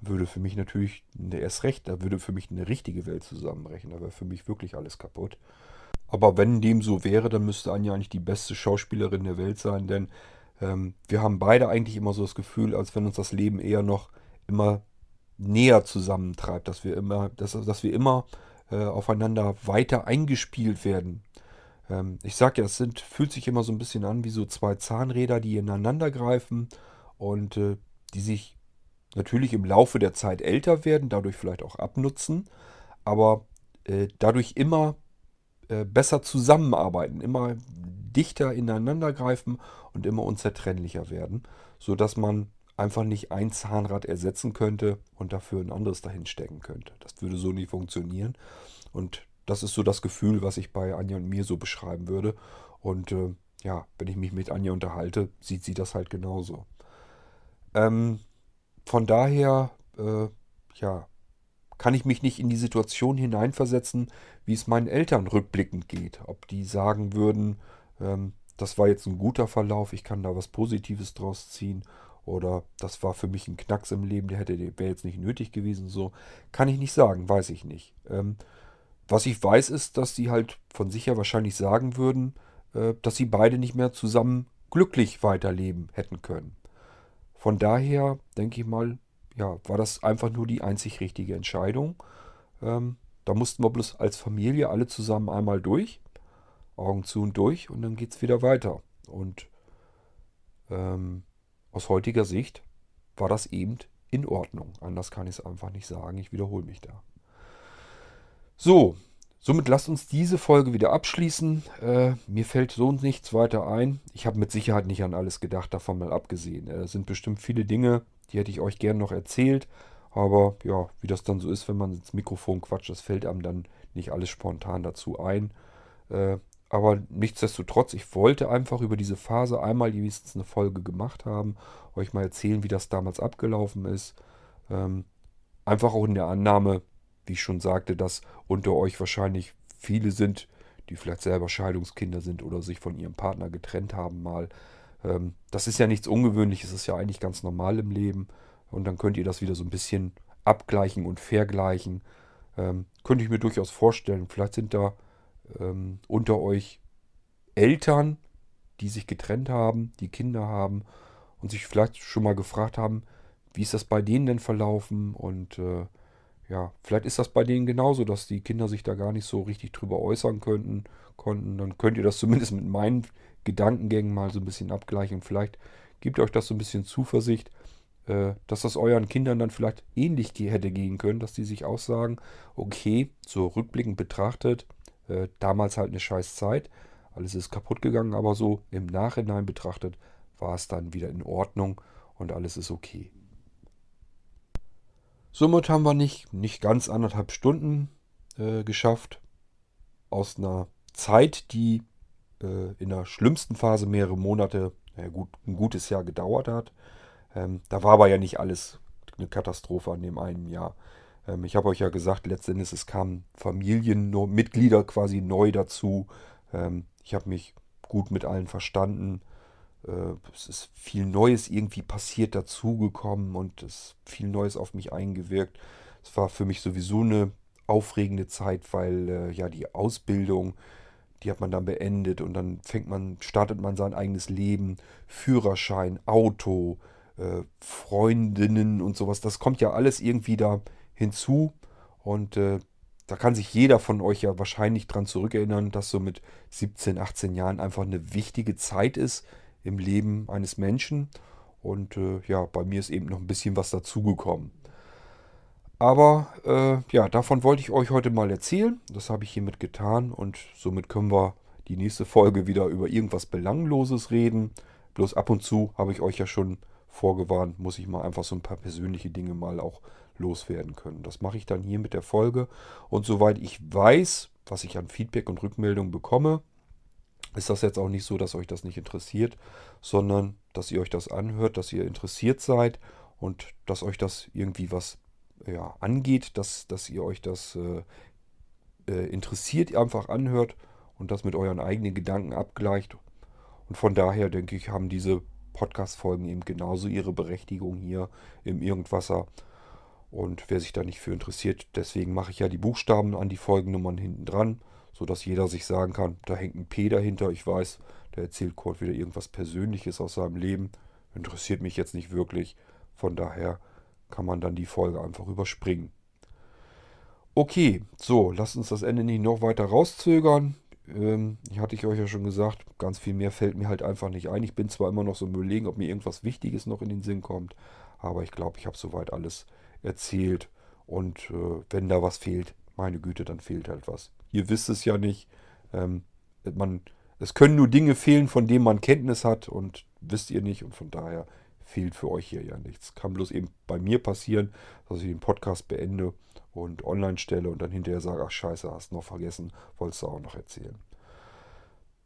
S1: würde für mich natürlich erst recht, da würde für mich eine richtige Welt zusammenbrechen. Da wäre für mich wirklich alles kaputt. Aber wenn dem so wäre, dann müsste Anja eigentlich die beste Schauspielerin der Welt sein, denn ähm, wir haben beide eigentlich immer so das Gefühl, als wenn uns das Leben eher noch immer näher zusammentreibt, dass wir immer, dass, dass wir immer äh, aufeinander weiter eingespielt werden. Ähm, ich sage ja, es sind, fühlt sich immer so ein bisschen an wie so zwei Zahnräder, die ineinander greifen und äh, die sich natürlich im Laufe der Zeit älter werden, dadurch vielleicht auch abnutzen, aber äh, dadurch immer äh, besser zusammenarbeiten, immer dichter ineinander greifen und immer unzertrennlicher werden, sodass man einfach nicht ein Zahnrad ersetzen könnte und dafür ein anderes dahin stecken könnte. Das würde so nie funktionieren. Und das ist so das Gefühl, was ich bei Anja und mir so beschreiben würde. Und äh, ja, wenn ich mich mit Anja unterhalte, sieht sie das halt genauso. Ähm, von daher, äh, ja, kann ich mich nicht in die Situation hineinversetzen, wie es meinen Eltern rückblickend geht. Ob die sagen würden, ähm, das war jetzt ein guter Verlauf, ich kann da was Positives draus ziehen. Oder das war für mich ein Knacks im Leben, der hätte, wäre jetzt nicht nötig gewesen. So kann ich nicht sagen, weiß ich nicht. Ähm, was ich weiß, ist, dass sie halt von sich her wahrscheinlich sagen würden, äh, dass sie beide nicht mehr zusammen glücklich weiterleben hätten können. Von daher denke ich mal, ja, war das einfach nur die einzig richtige Entscheidung. Ähm, da mussten wir bloß als Familie alle zusammen einmal durch, Augen zu und durch, und dann geht es wieder weiter. Und ähm, aus heutiger Sicht war das eben in Ordnung. Anders kann ich es einfach nicht sagen. Ich wiederhole mich da. So, somit lasst uns diese Folge wieder abschließen. Äh, mir fällt so nichts weiter ein. Ich habe mit Sicherheit nicht an alles gedacht, davon mal abgesehen. Es äh, sind bestimmt viele Dinge, die hätte ich euch gern noch erzählt. Aber ja, wie das dann so ist, wenn man ins Mikrofon quatscht, das fällt einem dann nicht alles spontan dazu ein. Äh, aber nichtsdestotrotz, ich wollte einfach über diese Phase einmal wenigstens eine Folge gemacht haben, euch mal erzählen, wie das damals abgelaufen ist. Ähm, einfach auch in der Annahme, wie ich schon sagte, dass unter euch wahrscheinlich viele sind, die vielleicht selber Scheidungskinder sind oder sich von ihrem Partner getrennt haben mal. Ähm, das ist ja nichts Ungewöhnliches, ist ja eigentlich ganz normal im Leben. Und dann könnt ihr das wieder so ein bisschen abgleichen und vergleichen. Ähm, könnte ich mir durchaus vorstellen. Vielleicht sind da ähm, unter euch Eltern, die sich getrennt haben, die Kinder haben und sich vielleicht schon mal gefragt haben, wie ist das bei denen denn verlaufen und äh, ja, vielleicht ist das bei denen genauso, dass die Kinder sich da gar nicht so richtig drüber äußern könnten, konnten. Dann könnt ihr das (laughs) zumindest mit meinen Gedankengängen mal so ein bisschen abgleichen. Vielleicht gibt euch das so ein bisschen Zuversicht, äh, dass das euren Kindern dann vielleicht ähnlich hätte gehen können, dass die sich auch sagen, okay, so rückblickend betrachtet, äh, damals halt eine scheiß Zeit, alles ist kaputt gegangen, aber so im Nachhinein betrachtet war es dann wieder in Ordnung und alles ist okay. Somit haben wir nicht, nicht ganz anderthalb Stunden äh, geschafft. Aus einer Zeit, die äh, in der schlimmsten Phase mehrere Monate, ja gut, ein gutes Jahr gedauert hat. Ähm, da war aber ja nicht alles eine Katastrophe an dem einen Jahr. Ähm, ich habe euch ja gesagt, letztendlich es kamen Familienmitglieder quasi neu dazu. Ähm, ich habe mich gut mit allen verstanden. Äh, es ist viel Neues irgendwie passiert, dazugekommen und es viel Neues auf mich eingewirkt. Es war für mich sowieso eine aufregende Zeit, weil äh, ja die Ausbildung, die hat man dann beendet und dann fängt man, startet man sein eigenes Leben, Führerschein, Auto, äh, Freundinnen und sowas. Das kommt ja alles irgendwie da hinzu und da kann sich jeder von euch ja wahrscheinlich dran zurückerinnern, dass so mit 17, 18 Jahren einfach eine wichtige Zeit ist im Leben eines Menschen. Und äh, ja, bei mir ist eben noch ein bisschen was dazugekommen. Aber äh, ja, davon wollte ich euch heute mal erzählen. Das habe ich hiermit getan und somit können wir die nächste Folge wieder über irgendwas Belangloses reden. Bloß ab und zu habe ich euch ja schon vorgewarnt, muss ich mal einfach so ein paar persönliche Dinge mal auch loswerden können. Das mache ich dann hier mit der Folge. Und soweit ich weiß, was ich an Feedback und Rückmeldung bekomme, ist das jetzt auch nicht so, dass euch das nicht interessiert, sondern dass ihr euch das anhört, dass ihr interessiert seid und dass euch das irgendwie was ja, angeht, dass, dass ihr euch das äh, äh, interessiert einfach anhört und das mit euren eigenen Gedanken abgleicht. Und von daher denke ich, haben diese Podcast-Folgen eben genauso ihre Berechtigung hier im Irgendwasser. Und wer sich da nicht für interessiert, deswegen mache ich ja die Buchstaben an die Folgennummern hinten dran sodass jeder sich sagen kann, da hängt ein P dahinter. Ich weiß, der erzählt Kurt wieder irgendwas Persönliches aus seinem Leben. Interessiert mich jetzt nicht wirklich. Von daher kann man dann die Folge einfach überspringen. Okay, so, lasst uns das Ende nicht noch weiter rauszögern. Ähm, hatte ich euch ja schon gesagt, ganz viel mehr fällt mir halt einfach nicht ein. Ich bin zwar immer noch so im Überlegen, ob mir irgendwas Wichtiges noch in den Sinn kommt, aber ich glaube, ich habe soweit alles erzählt. Und äh, wenn da was fehlt, meine Güte, dann fehlt halt was. Ihr wisst es ja nicht. Ähm, man, es können nur Dinge fehlen, von denen man Kenntnis hat und wisst ihr nicht. Und von daher fehlt für euch hier ja nichts. Kann bloß eben bei mir passieren, dass ich den Podcast beende und online stelle und dann hinterher sage, ach scheiße, hast noch vergessen, wolltest du auch noch erzählen.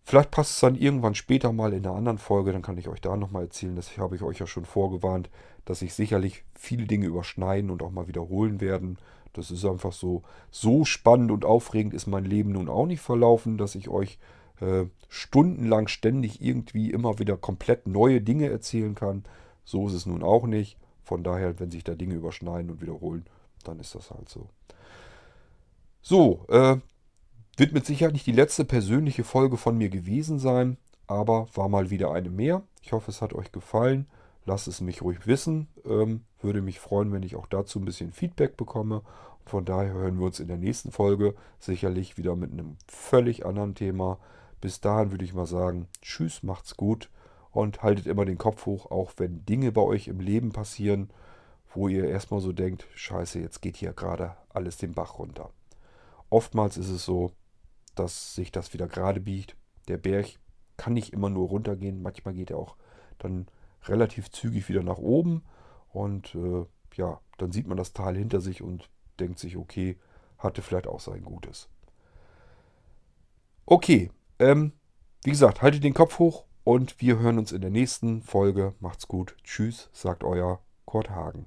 S1: Vielleicht passt es dann irgendwann später mal in einer anderen Folge, dann kann ich euch da nochmal erzählen. Das habe ich euch ja schon vorgewarnt, dass sich sicherlich viele Dinge überschneiden und auch mal wiederholen werden. Das ist einfach so. So spannend und aufregend ist mein Leben nun auch nicht verlaufen, dass ich euch äh, stundenlang ständig irgendwie immer wieder komplett neue Dinge erzählen kann. So ist es nun auch nicht. Von daher, wenn sich da Dinge überschneiden und wiederholen, dann ist das halt so. So, äh, wird mit Sicherheit nicht die letzte persönliche Folge von mir gewesen sein, aber war mal wieder eine mehr. Ich hoffe, es hat euch gefallen. Lasst es mich ruhig wissen. Ähm, würde mich freuen, wenn ich auch dazu ein bisschen Feedback bekomme. Von daher hören wir uns in der nächsten Folge sicherlich wieder mit einem völlig anderen Thema. Bis dahin würde ich mal sagen, tschüss, macht's gut und haltet immer den Kopf hoch, auch wenn Dinge bei euch im Leben passieren, wo ihr erstmal so denkt, scheiße, jetzt geht hier gerade alles den Bach runter. Oftmals ist es so, dass sich das wieder gerade biegt. Der Berg kann nicht immer nur runtergehen, manchmal geht er auch dann relativ zügig wieder nach oben und äh, ja, dann sieht man das Tal hinter sich und denkt sich, okay, hatte vielleicht auch sein Gutes. Okay, ähm, wie gesagt, haltet den Kopf hoch und wir hören uns in der nächsten Folge. Macht's gut. Tschüss, sagt euer Kurt Hagen.